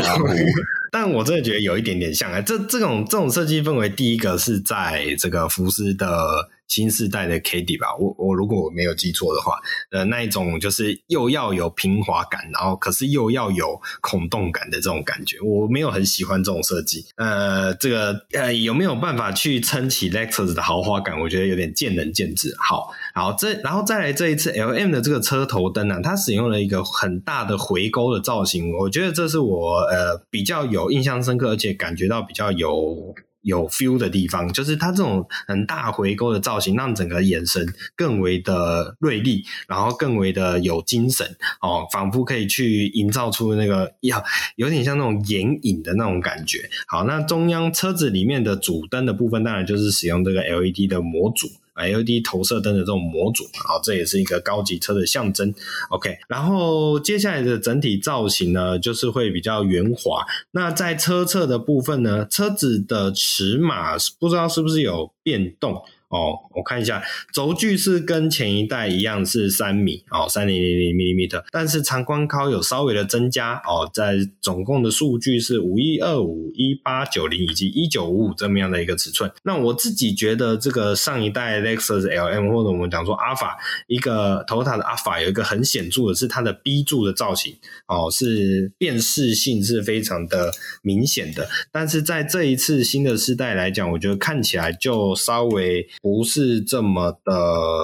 但我真的觉得有一点点像哎，这这种这种设计氛围，第一个是在这个福斯的。新世代的 K D 吧，我我如果我没有记错的话，呃，那一种就是又要有平滑感，然后可是又要有孔洞感的这种感觉，我没有很喜欢这种设计。呃，这个呃有没有办法去撑起 Lexus 的豪华感？我觉得有点见仁见智。好，好，这然后再来这一次 LM 的这个车头灯啊，它使用了一个很大的回勾的造型，我觉得这是我呃比较有印象深刻，而且感觉到比较有。有 feel 的地方，就是它这种很大回勾的造型，让整个眼神更为的锐利，然后更为的有精神哦，仿佛可以去营造出那个要有点像那种眼影的那种感觉。好，那中央车子里面的主灯的部分，当然就是使用这个 LED 的模组。LED 投射灯的这种模组，啊，这也是一个高级车的象征。OK，然后接下来的整体造型呢，就是会比较圆滑。那在车侧的部分呢，车子的尺码不知道是不是有变动。哦，我看一下，轴距是跟前一代一样是三米哦，三零零零 millimeter，但是长宽高有稍微的增加哦，在总共的数据是五一二五一八九零以及一九五五这么样的一个尺寸。那我自己觉得这个上一代 Lexus LM 或者我们讲说 Alpha 一个头塔的 Alpha 有一个很显著的是它的 B 柱的造型哦，是辨识性是非常的明显的，但是在这一次新的世代来讲，我觉得看起来就稍微。不是这么的，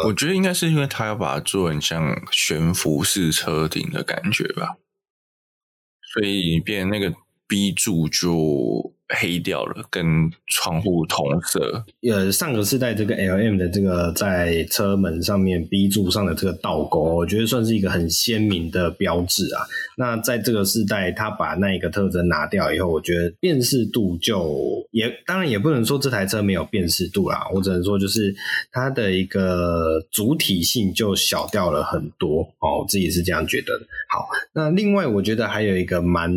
我觉得应该是因为他要把它做很像悬浮式车顶的感觉吧，所以变那个 B 柱就黑掉了，跟窗户同色。呃，上个世代这个 L M 的这个在车门上面 B 柱上的这个倒钩，我觉得算是一个很鲜明的标志啊。那在这个世代，它把那一个特征拿掉以后，我觉得辨识度就也当然也不能说这台车没有辨识度啦，我只能说就是它的一个主体性就小掉了很多哦，我自己是这样觉得。好，那另外我觉得还有一个蛮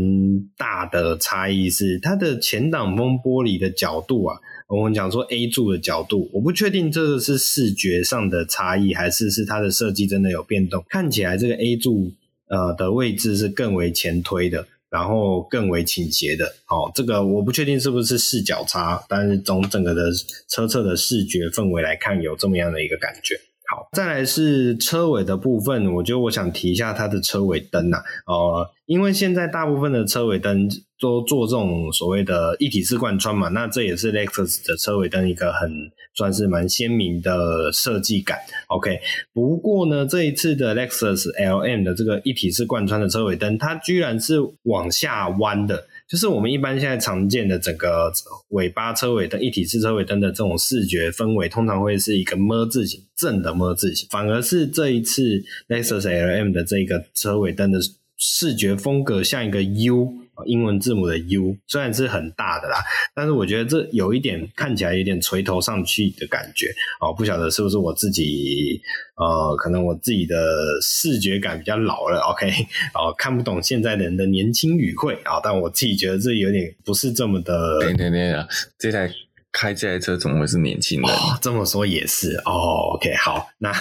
大的差异是它的前挡风玻璃的角度啊，我们讲说 A 柱的角度，我不确定这个是视觉上的差异，还是是它的设计真的有变动。看起来这个 A 柱呃的位置是更为前推的，然后更为倾斜的。哦，这个我不确定是不是视角差，但是从整个的车侧的视觉氛围来看，有这么样的一个感觉。好，再来是车尾的部分，我觉得我想提一下它的车尾灯呐、啊，呃，因为现在大部分的车尾灯都做这种所谓的一体式贯穿嘛，那这也是 Lexus 的车尾灯一个很算是蛮鲜明的设计感。OK，不过呢，这一次的 Lexus LM 的这个一体式贯穿的车尾灯，它居然是往下弯的。就是我们一般现在常见的整个尾巴车尾灯一体式车尾灯的这种视觉氛围，通常会是一个么字形，正的么字形。反而是这一次 Lexus LM 的这个车尾灯的视觉风格像一个 U。英文字母的 U 虽然是很大的啦，但是我觉得这有一点看起来有点垂头丧气的感觉哦，不晓得是不是我自己呃，可能我自己的视觉感比较老了，OK，哦，看不懂现在的人的年轻语汇啊，但我自己觉得这有点不是这么的。等等等等，这台开这台车怎么会是年轻人？哦，这么说也是哦，OK，好，那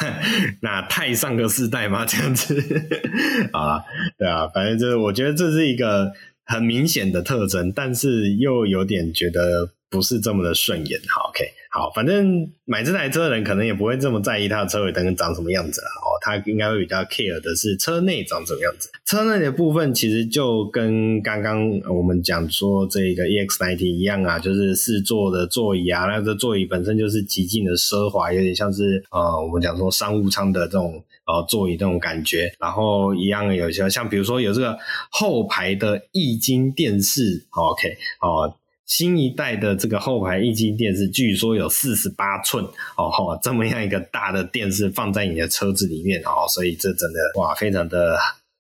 那太上个世代吗？这样子 啊，对啊，反正就是我觉得这是一个。很明显的特征，但是又有点觉得不是这么的顺眼。好，OK，好，反正买这台车的人可能也不会这么在意它的车尾灯长什么样子了哦，他应该会比较 care 的是车内长什么样子。车内的部分其实就跟刚刚我们讲说这个 EX90 一样啊，就是四座的座椅啊，那这座椅本身就是极尽的奢华，有点像是呃我们讲说商务舱的这种。呃，座椅那种感觉，然后一样有些像，比如说有这个后排的液晶电视，OK，哦，新一代的这个后排液晶电视，据说有四十八寸，哦，这么样一个大的电视放在你的车子里面，哦，所以这真的哇，非常的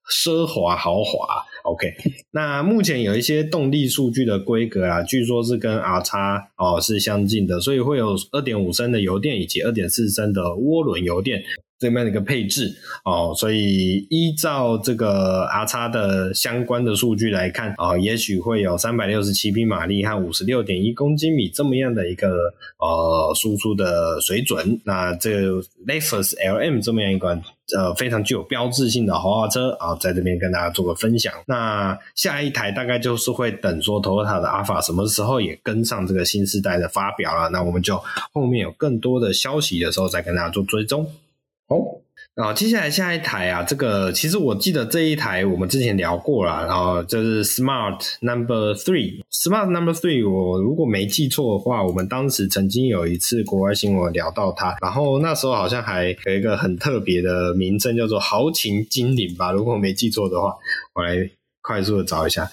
奢华豪华，OK。那目前有一些动力数据的规格啊，据说是跟 R 叉哦是相近的，所以会有二点五升的油电以及二点四升的涡轮油电。这边的一个配置哦，所以依照这个 R 叉的相关的数据来看啊、也许会有三百六十七匹马力和五十六点一公斤米这么样的一个呃输出的水准。那这个 Lexus LM 这么样一款呃非常具有标志性的豪华车啊、在这边跟大家做个分享。那下一台大概就是会等说 Toyota 的 Alpha 什么时候也跟上这个新世代的发表了，那我们就后面有更多的消息的时候再跟大家做追踪。哦，然后接下来下一台啊，这个其实我记得这一台我们之前聊过了，然后就是 Smart Number Three，Smart Number Three，我如果没记错的话，我们当时曾经有一次国外新闻聊到它，然后那时候好像还有一个很特别的名称叫做豪情精灵吧，如果我没记错的话，我来快速的找一下。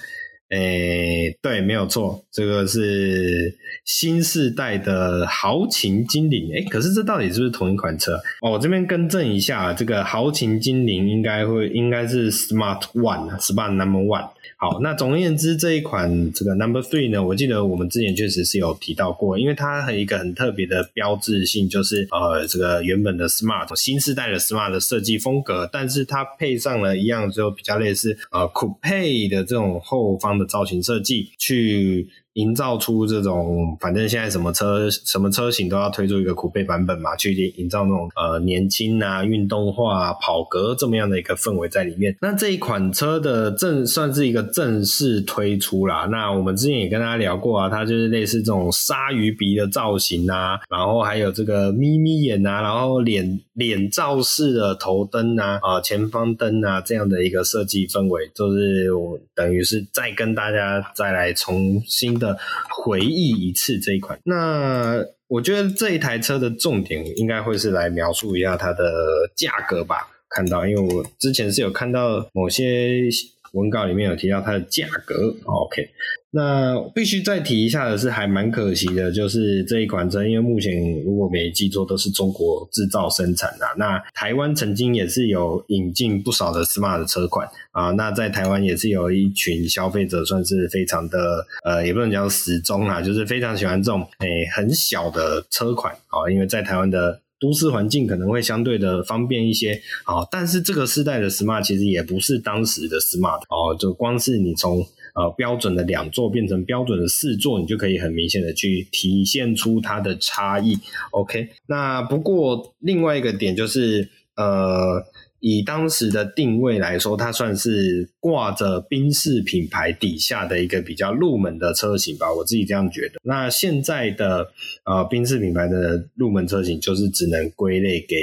诶，对，没有错，这个是新世代的豪情精灵。诶，可是这到底是不是同一款车？哦，我这边更正一下，这个豪情精灵应该会应该是 Smart One 啊，Smart Number One。好，那总而言之，这一款这个 Number Three 呢，我记得我们之前确实是有提到过，因为它很一个很特别的标志性，就是呃，这个原本的 Smart 新世代的 Smart 的设计风格，但是它配上了一样就比较类似呃 Coupe 的这种后方的造型设计去。营造出这种，反正现在什么车什么车型都要推出一个酷配版本嘛，去营造那种呃年轻啊、运动化、啊、跑格这么样的一个氛围在里面。那这一款车的正算是一个正式推出啦。那我们之前也跟大家聊过啊，它就是类似这种鲨鱼鼻的造型啊，然后还有这个眯眯眼啊，然后脸脸罩式的头灯啊，啊、前方灯啊这样的一个设计氛围，就是我等于是再跟大家再来重新。的回忆一次这一款，那我觉得这一台车的重点应该会是来描述一下它的价格吧。看到，因为我之前是有看到某些文稿里面有提到它的价格。OK，那必须再提一下的是，还蛮可惜的，就是这一款车，因为目前如果没记错，都是中国制造生产的。那台湾曾经也是有引进不少的 Smart 车款啊，那在台湾也是有一群消费者算是非常的呃，也不能讲死忠啊，就是非常喜欢这种诶、很小的车款啊，因为在台湾的。都市环境可能会相对的方便一些啊，但是这个时代的 Smart 其实也不是当时的 Smart 哦，就光是你从呃标准的两座变成标准的四座，你就可以很明显的去体现出它的差异。OK，那不过另外一个点就是呃。以当时的定位来说，它算是挂着宾士品牌底下的一个比较入门的车型吧，我自己这样觉得。那现在的呃宾士品牌的入门车型，就是只能归类给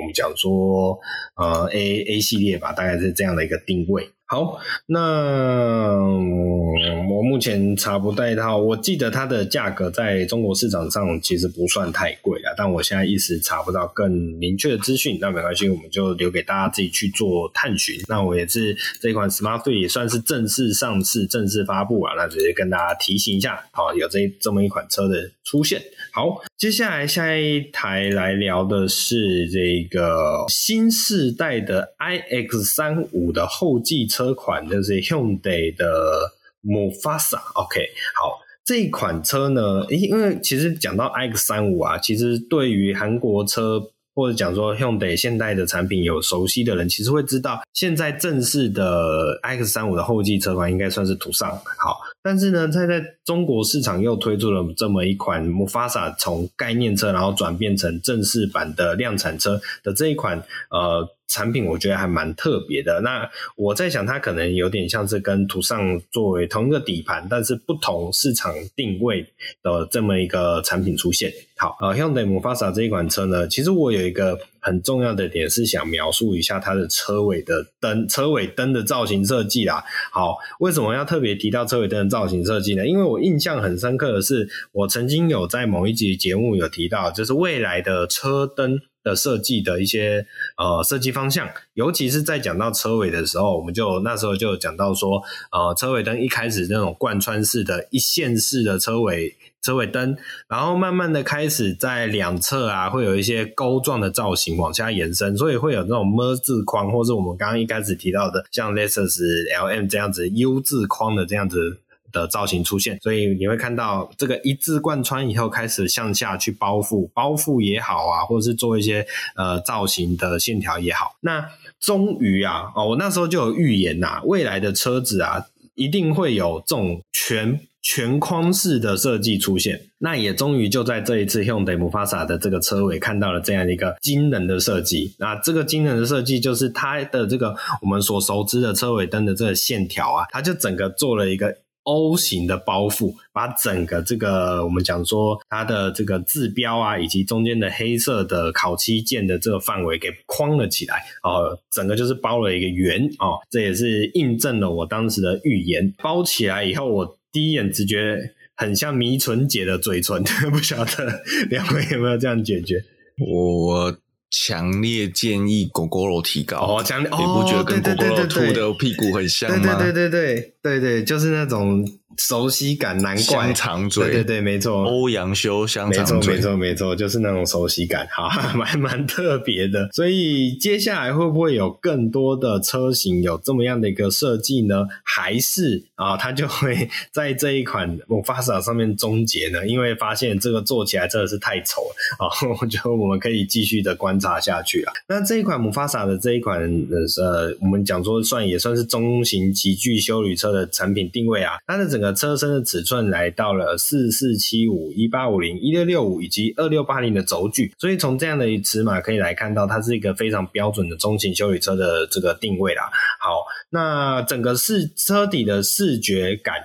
我们讲说呃 A A 系列吧，大概是这样的一个定位。好，那我目前查不到一套，我记得它的价格在中国市场上其实不算太贵啦，但我现在一时查不到更明确的资讯，那没关系，我们就留给大家自己去做探寻。那我也是这款 Smart 3也算是正式上市、正式发布啊，那直接跟大家提醒一下，好，有这这么一款车的出现。好，接下来下一台来聊的是这个新世代的 iX35 的后继车。车款就是 Hyundai 的 Mufasa，OK，好，这一款车呢，因为其实讲到 iX35 啊，其实对于韩国车或者讲说 Hyundai 现代的产品有熟悉的人，其实会知道，现在正式的 iX35 的后继车款应该算是途尚，好，但是呢，在在中国市场又推出了这么一款 Mufasa，从概念车然后转变成正式版的量产车的这一款，呃。产品我觉得还蛮特别的。那我在想，它可能有点像是跟途尚作为同一个底盘，但是不同市场定位的这么一个产品出现。好，呃，Hyundai Mufasa 这一款车呢，其实我有一个很重要的点是想描述一下它的车尾的灯，车尾灯的造型设计啦。好，为什么要特别提到车尾灯的造型设计呢？因为我印象很深刻的是，我曾经有在某一集节目有提到，就是未来的车灯。的设计的一些呃设计方向，尤其是在讲到车尾的时候，我们就那时候就讲到说，呃，车尾灯一开始那种贯穿式的一线式的车尾车尾灯，然后慢慢的开始在两侧啊会有一些钩状的造型往下延伸，所以会有那种么字框，或是我们刚刚一开始提到的像 Lexus LM 这样子 U 字框的这样子。的造型出现，所以你会看到这个一字贯穿以后开始向下去包覆，包覆也好啊，或者是做一些呃造型的线条也好。那终于啊，哦，我那时候就有预言呐、未来的车子啊，一定会有这种全全框式的设计出现。那也终于就在这一次 Hyundai Mufasa 的这个车尾看到了这样一个惊人的设计。那这个惊人的设计就是它的这个我们所熟知的车尾灯的这个线条啊，它就整个做了一个。O 型的包覆，把整个这个我们讲说它的这个字标啊，以及中间的黑色的烤漆键的这个范围给框了起来哦，整个就是包了一个圆哦，这也是印证了我当时的预言。包起来以后，我第一眼直觉很像迷唇姐的嘴唇，不晓得两位有没有这样解决？我。强烈建议 Gogoro 提高哦，强烈哦，你不觉得跟 Gogoro 兔的屁股很像吗？对对对对对对对，就是那种。熟悉感，难怪香肠嘴，对对对，没错，欧阳修香肠嘴，没错没错没错，就是那种熟悉感，好，蛮蛮特别的。所以接下来会不会有更多的车型有这么样的一个设计呢？还是啊，它就会在这一款 Mufasa 上面终结呢？因为发现这个做起来真的是太丑了啊！我觉得我们可以继续的观察下去啊。那这一款 Mufasa 的这一款呃，我们讲说算也算是中型级距休旅车的产品定位啊，它的整个车身的尺寸来到了四四七五、一八五零、一六六五以及二六八零的轴距，所以从这样的尺码可以来看到，它是一个非常标准的中型修理车的这个定位啦。好，那整个视车底的视觉感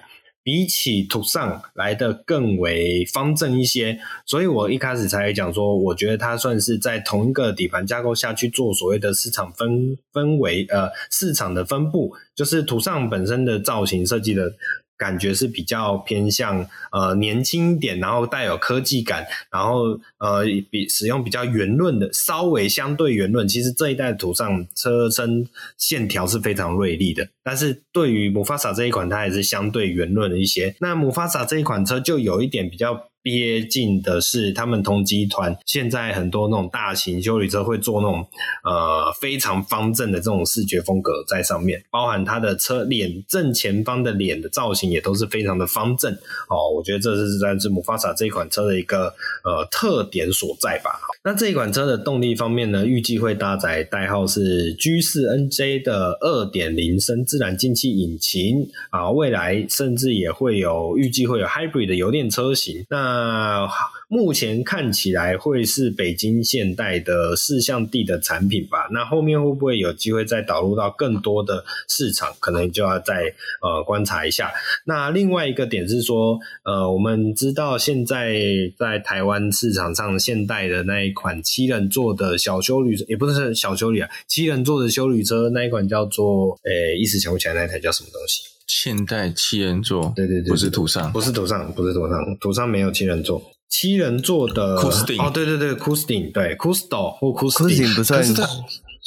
比起途尚来的更为方正一些，所以我一开始才讲说，我觉得它算是在同一个底盘架构下去做所谓的市场分分为呃市场的分布，就是途尚本身的造型设计的。感觉是比较偏向呃年轻一点，然后带有科技感，然后呃比使用比较圆润的，稍微相对圆润。其实这一代的途尚车身线条是非常锐利的，但是对于 Mufasa 这一款，它还是相对圆润的一些。那 Mufasa 这一款车就有一点比较。贴近的是，他们同集团现在很多那种大型修理车会做那种呃非常方正的这种视觉风格在上面，包含它的车脸正前方的脸的造型也都是非常的方正哦。我觉得这是在是姆法萨这一款车的一个呃特点所在吧。那这一款车的动力方面呢，预计会搭载代号是 G4NJ 的二点零升自然进气引擎啊，未来甚至也会有预计会有 Hybrid 的油电车型。那那目前看起来会是北京现代的四项地的产品吧？那后面会不会有机会再导入到更多的市场？可能就要再呃观察一下。那另外一个点是说，呃，我们知道现在在台湾市场上，现代的那一款七人座的小休旅，也不是小休旅啊，七人座的休旅车那一款叫做，诶、一时想不起来那台叫什么东西。现代七人座，对对对，不是土上，不是土上，不是土上，土上没有七人座，七人座的 Custom 哦，对对对，Custom 对，Custo 或 Custom Custom 不算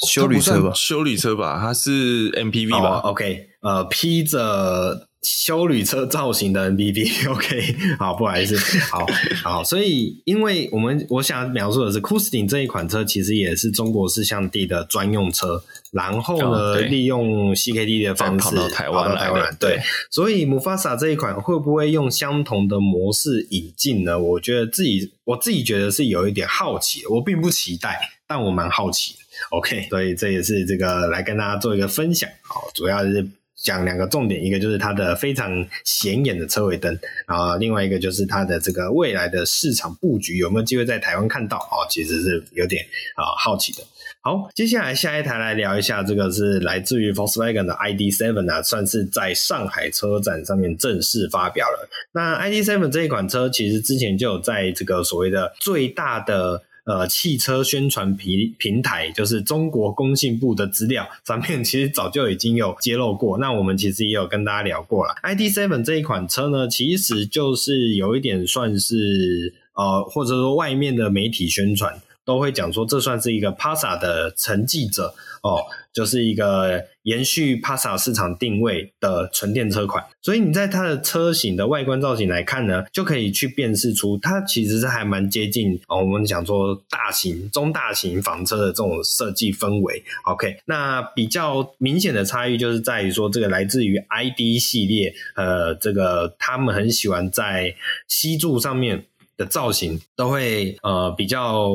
休旅车吧？修理车吧，它是 MPV 吧、哦、？OK，呃，披着。修理车造型的 MPV，OK，好，不好意思，好 好，所以因为我们我想描述的是 Custin 这一款车，其实也是中国四项地的专用车，然后呢，哦、利用 CKD 的方式跑到台湾来，来，对，所以 Mufasa 这一款会不会用相同的模式引进呢？我觉得自己我自己觉得是有一点好奇，我并不期待，但我蛮好奇 OK，所以这也是这个来跟大家做一个分享，好，主要是。讲两个重点，一个就是它的非常显眼的车尾灯，然后另外一个就是它的这个未来的市场布局有没有机会在台湾看到？哦，其实是有点啊好奇的。好，接下来下一台来聊一下，这个是来自于 Volkswagen 的 ID.7 啊，算是在上海车展上面正式发表了。那 ID.7 这一款车，其实之前就有在这个所谓的最大的。呃，汽车宣传平平台就是中国工信部的资料上面，其实早就已经有揭露过。那我们其实也有跟大家聊过了。，i d seven 这一款车呢，其实就是有一点算是呃，或者说外面的媒体宣传都会讲说，这算是一个 Passa 的承继者哦。就是一个延续 Passa 市场定位的纯电车款，所以你在它的车型的外观造型来看呢，就可以去辨识出它其实是还蛮接近哦，我们讲说大型、中大型房车的这种设计氛围。OK，那比较明显的差异就是在于说，这个来自于 ID 系列，呃，这个他们很喜欢在 C 柱上面。的造型都会呃比较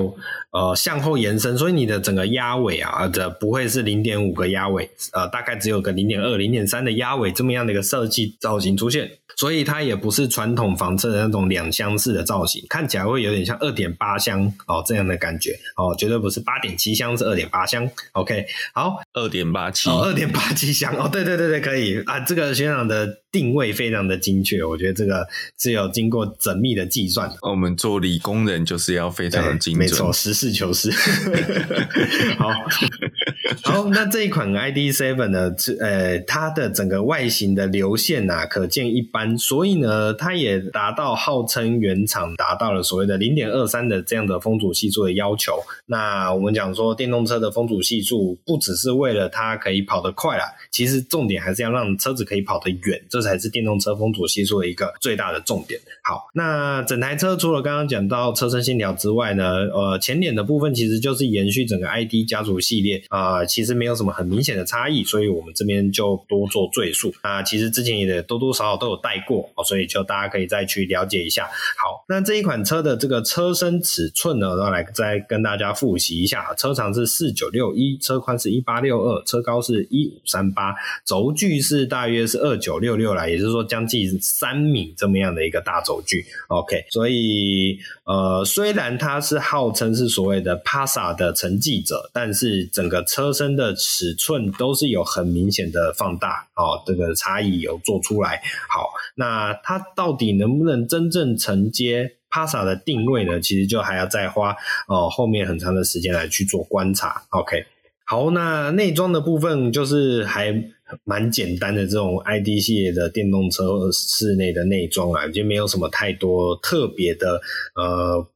呃向后延伸，所以你的整个压尾啊，的不会是零点五个压尾，呃，大概只有个零点二、零点三的压尾这么样的一个设计造型出现。所以它也不是传统房车的那种两厢式的造型，看起来会有点像二点八厢哦这样的感觉哦，绝对不是八点七厢，是二点八厢。OK，好，二点八七，二点八七箱哦，对对对对，可以啊，这个学长的定位非常的精确，我觉得这个是有经过缜密的计算。我们做理工人就是要非常的精准，没错，实事求是。好，好，那这一款 ID Seven 呢，呃，它的整个外形的流线啊，可见一斑。所以呢，它也达到号称原厂达到了所谓的零点二三的这样的风阻系数的要求。那我们讲说电动车的风阻系数不只是为为了它可以跑得快啦，其实重点还是要让车子可以跑得远，这才是电动车风阻系数的一个最大的重点。好，那整台车除了刚刚讲到车身线条之外呢，呃，前脸的部分其实就是延续整个 ID 家族系列啊，呃，其实没有什么很明显的差异，所以我们这边就多做赘述。那其实之前也多多少少都有带过，所以就大家可以再去了解一下。好，那这一款车的这个车身尺寸呢，然后来再跟大家复习一下，车长是四九六一，车宽是一八六二，车高是一五三八，轴距是大约是二九六六啦，也就是说将近三米这么样的一个大轴距。OK，所以呃，虽然它是号称是所谓的 Passa 的承继者，但是整个车身的尺寸都是有很明显的放大哦，这个差异有做出来。好。那它到底能不能真正承接 Passa 的定位呢？其实就还要再花哦后面很长的时间来去做观察。OK，好，那内装的部分就是还蛮简单的这种 ID 系列的电动车室内的内装啊，就没有什么太多特别的呃。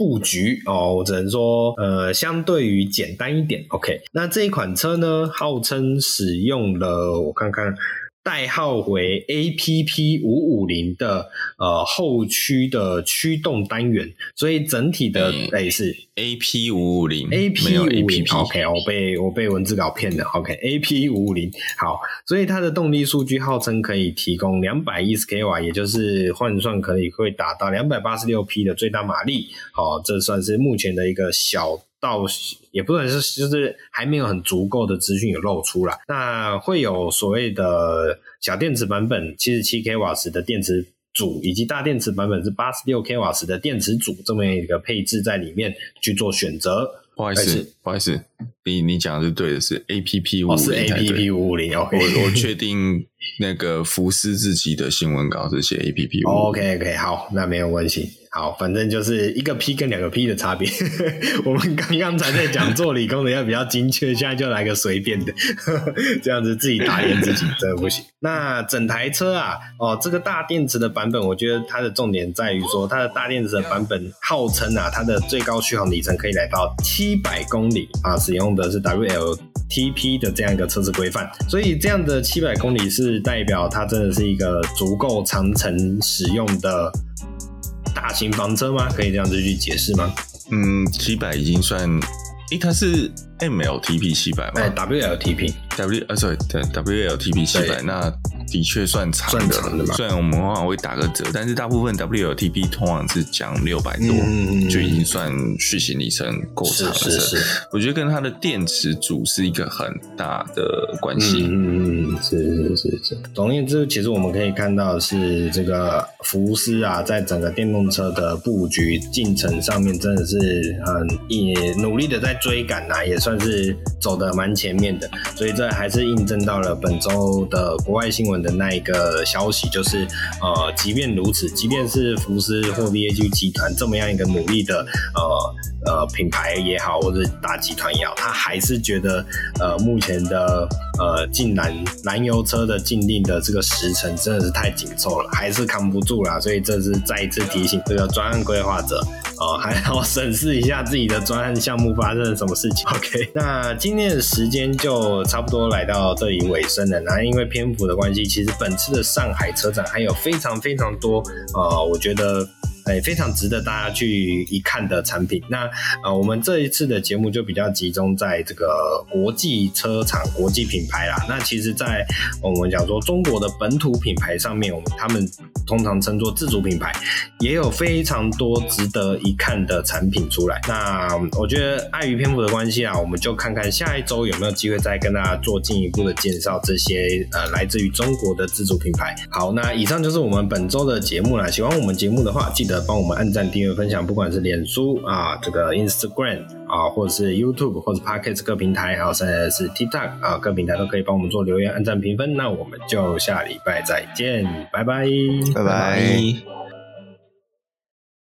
布局哦，我只能说，呃，相对于简单一点。OK，那这一款车呢，号称使用了，我看看。代号为 APP 五五零的呃后驱的驱动单元，所以整体的哎、欸、是 AP 五五零，AP 五五零，OK，我被我被文字稿骗了，OK，AP 五五零。好，所以它的动力数据号称可以提供两百一十 k 瓦，也就是换算可以会达到两百八十六匹的最大马力，好，这算是目前的一个小。到也不能是，就是还没有很足够的资讯有露出来。那会有所谓的小电池版本，七十七 k 瓦时的电池组，以及大电池版本是八十六 k 瓦时的电池组，这么一个配置在里面去做选择。不好意思，不好意思，你你讲的是对的，是 A P P 五五零，是 A P P 五五零。我我确定那个福斯自己的新闻稿是写 A P P 五五零。OK OK，好，那没有问题。好，反正就是一个 P 跟两个 P 的差别。我们刚刚才在讲做理工的要比较精确，现在就来个随便的，这样子自己打脸自己真的不行。那整台车啊，哦，这个大电池的版本，我觉得它的重点在于说，它的大电池的版本号称啊，它的最高续航里程可以来到七百公里啊，使用的是 WLTP 的这样一个测试规范，所以这样的七百公里是代表它真的是一个足够长程使用的。大型房车吗？可以这样子去解释吗？嗯，七百已经算，诶，它是 MLTP 七百吗？哎，WLTP。W 呃，sorry，对，WLTP 七百，那的确算长的，算长的嘛。虽然我们往往会打个折，但是大部分 WLTP 通常是讲六百多，嗯，就已经算续行里程够长了。是是是，我觉得跟它的电池组是一个很大的关系。嗯嗯，是是是是。总而言之，其实我们可以看到是这个福斯啊，在整个电动车的布局进程上面，真的是很也努力的在追赶呐，也算是走的蛮前面的。所以这还是印证到了本周的国外新闻的那一个消息，就是呃，即便如此，即便是福斯或 VAG 集团这么样一个努力的呃呃品牌也好，或者大集团也好，他还是觉得呃目前的呃禁燃燃油车的禁令的这个时程真的是太紧凑了，还是扛不住啦。所以这是再一次提醒这个专案规划者，呃，还要审视一下自己的专案项目发生了什么事情。OK，那今天的时间就差不多。来到这里尾声了，那因为篇幅的关系，其实本次的上海车展还有非常非常多，呃，我觉得。哎，非常值得大家去一看的产品。那呃，我们这一次的节目就比较集中在这个国际车厂、国际品牌啦。那其实，在我们讲说中国的本土品牌上面，我们他们通常称作自主品牌，也有非常多值得一看的产品出来。那我觉得碍于篇幅的关系啊，我们就看看下一周有没有机会再跟大家做进一步的介绍这些呃来自于中国的自主品牌。好，那以上就是我们本周的节目啦。喜欢我们节目的话，记得。帮我们按赞、订阅、分享，不管是脸书啊、这个 Instagram 啊，或者是 YouTube 或者 Podcast 各平台，还有甚至是 TikTok 啊，各平台都可以帮我们做留言、按赞、评分。那我们就下礼拜再见，拜拜，拜拜。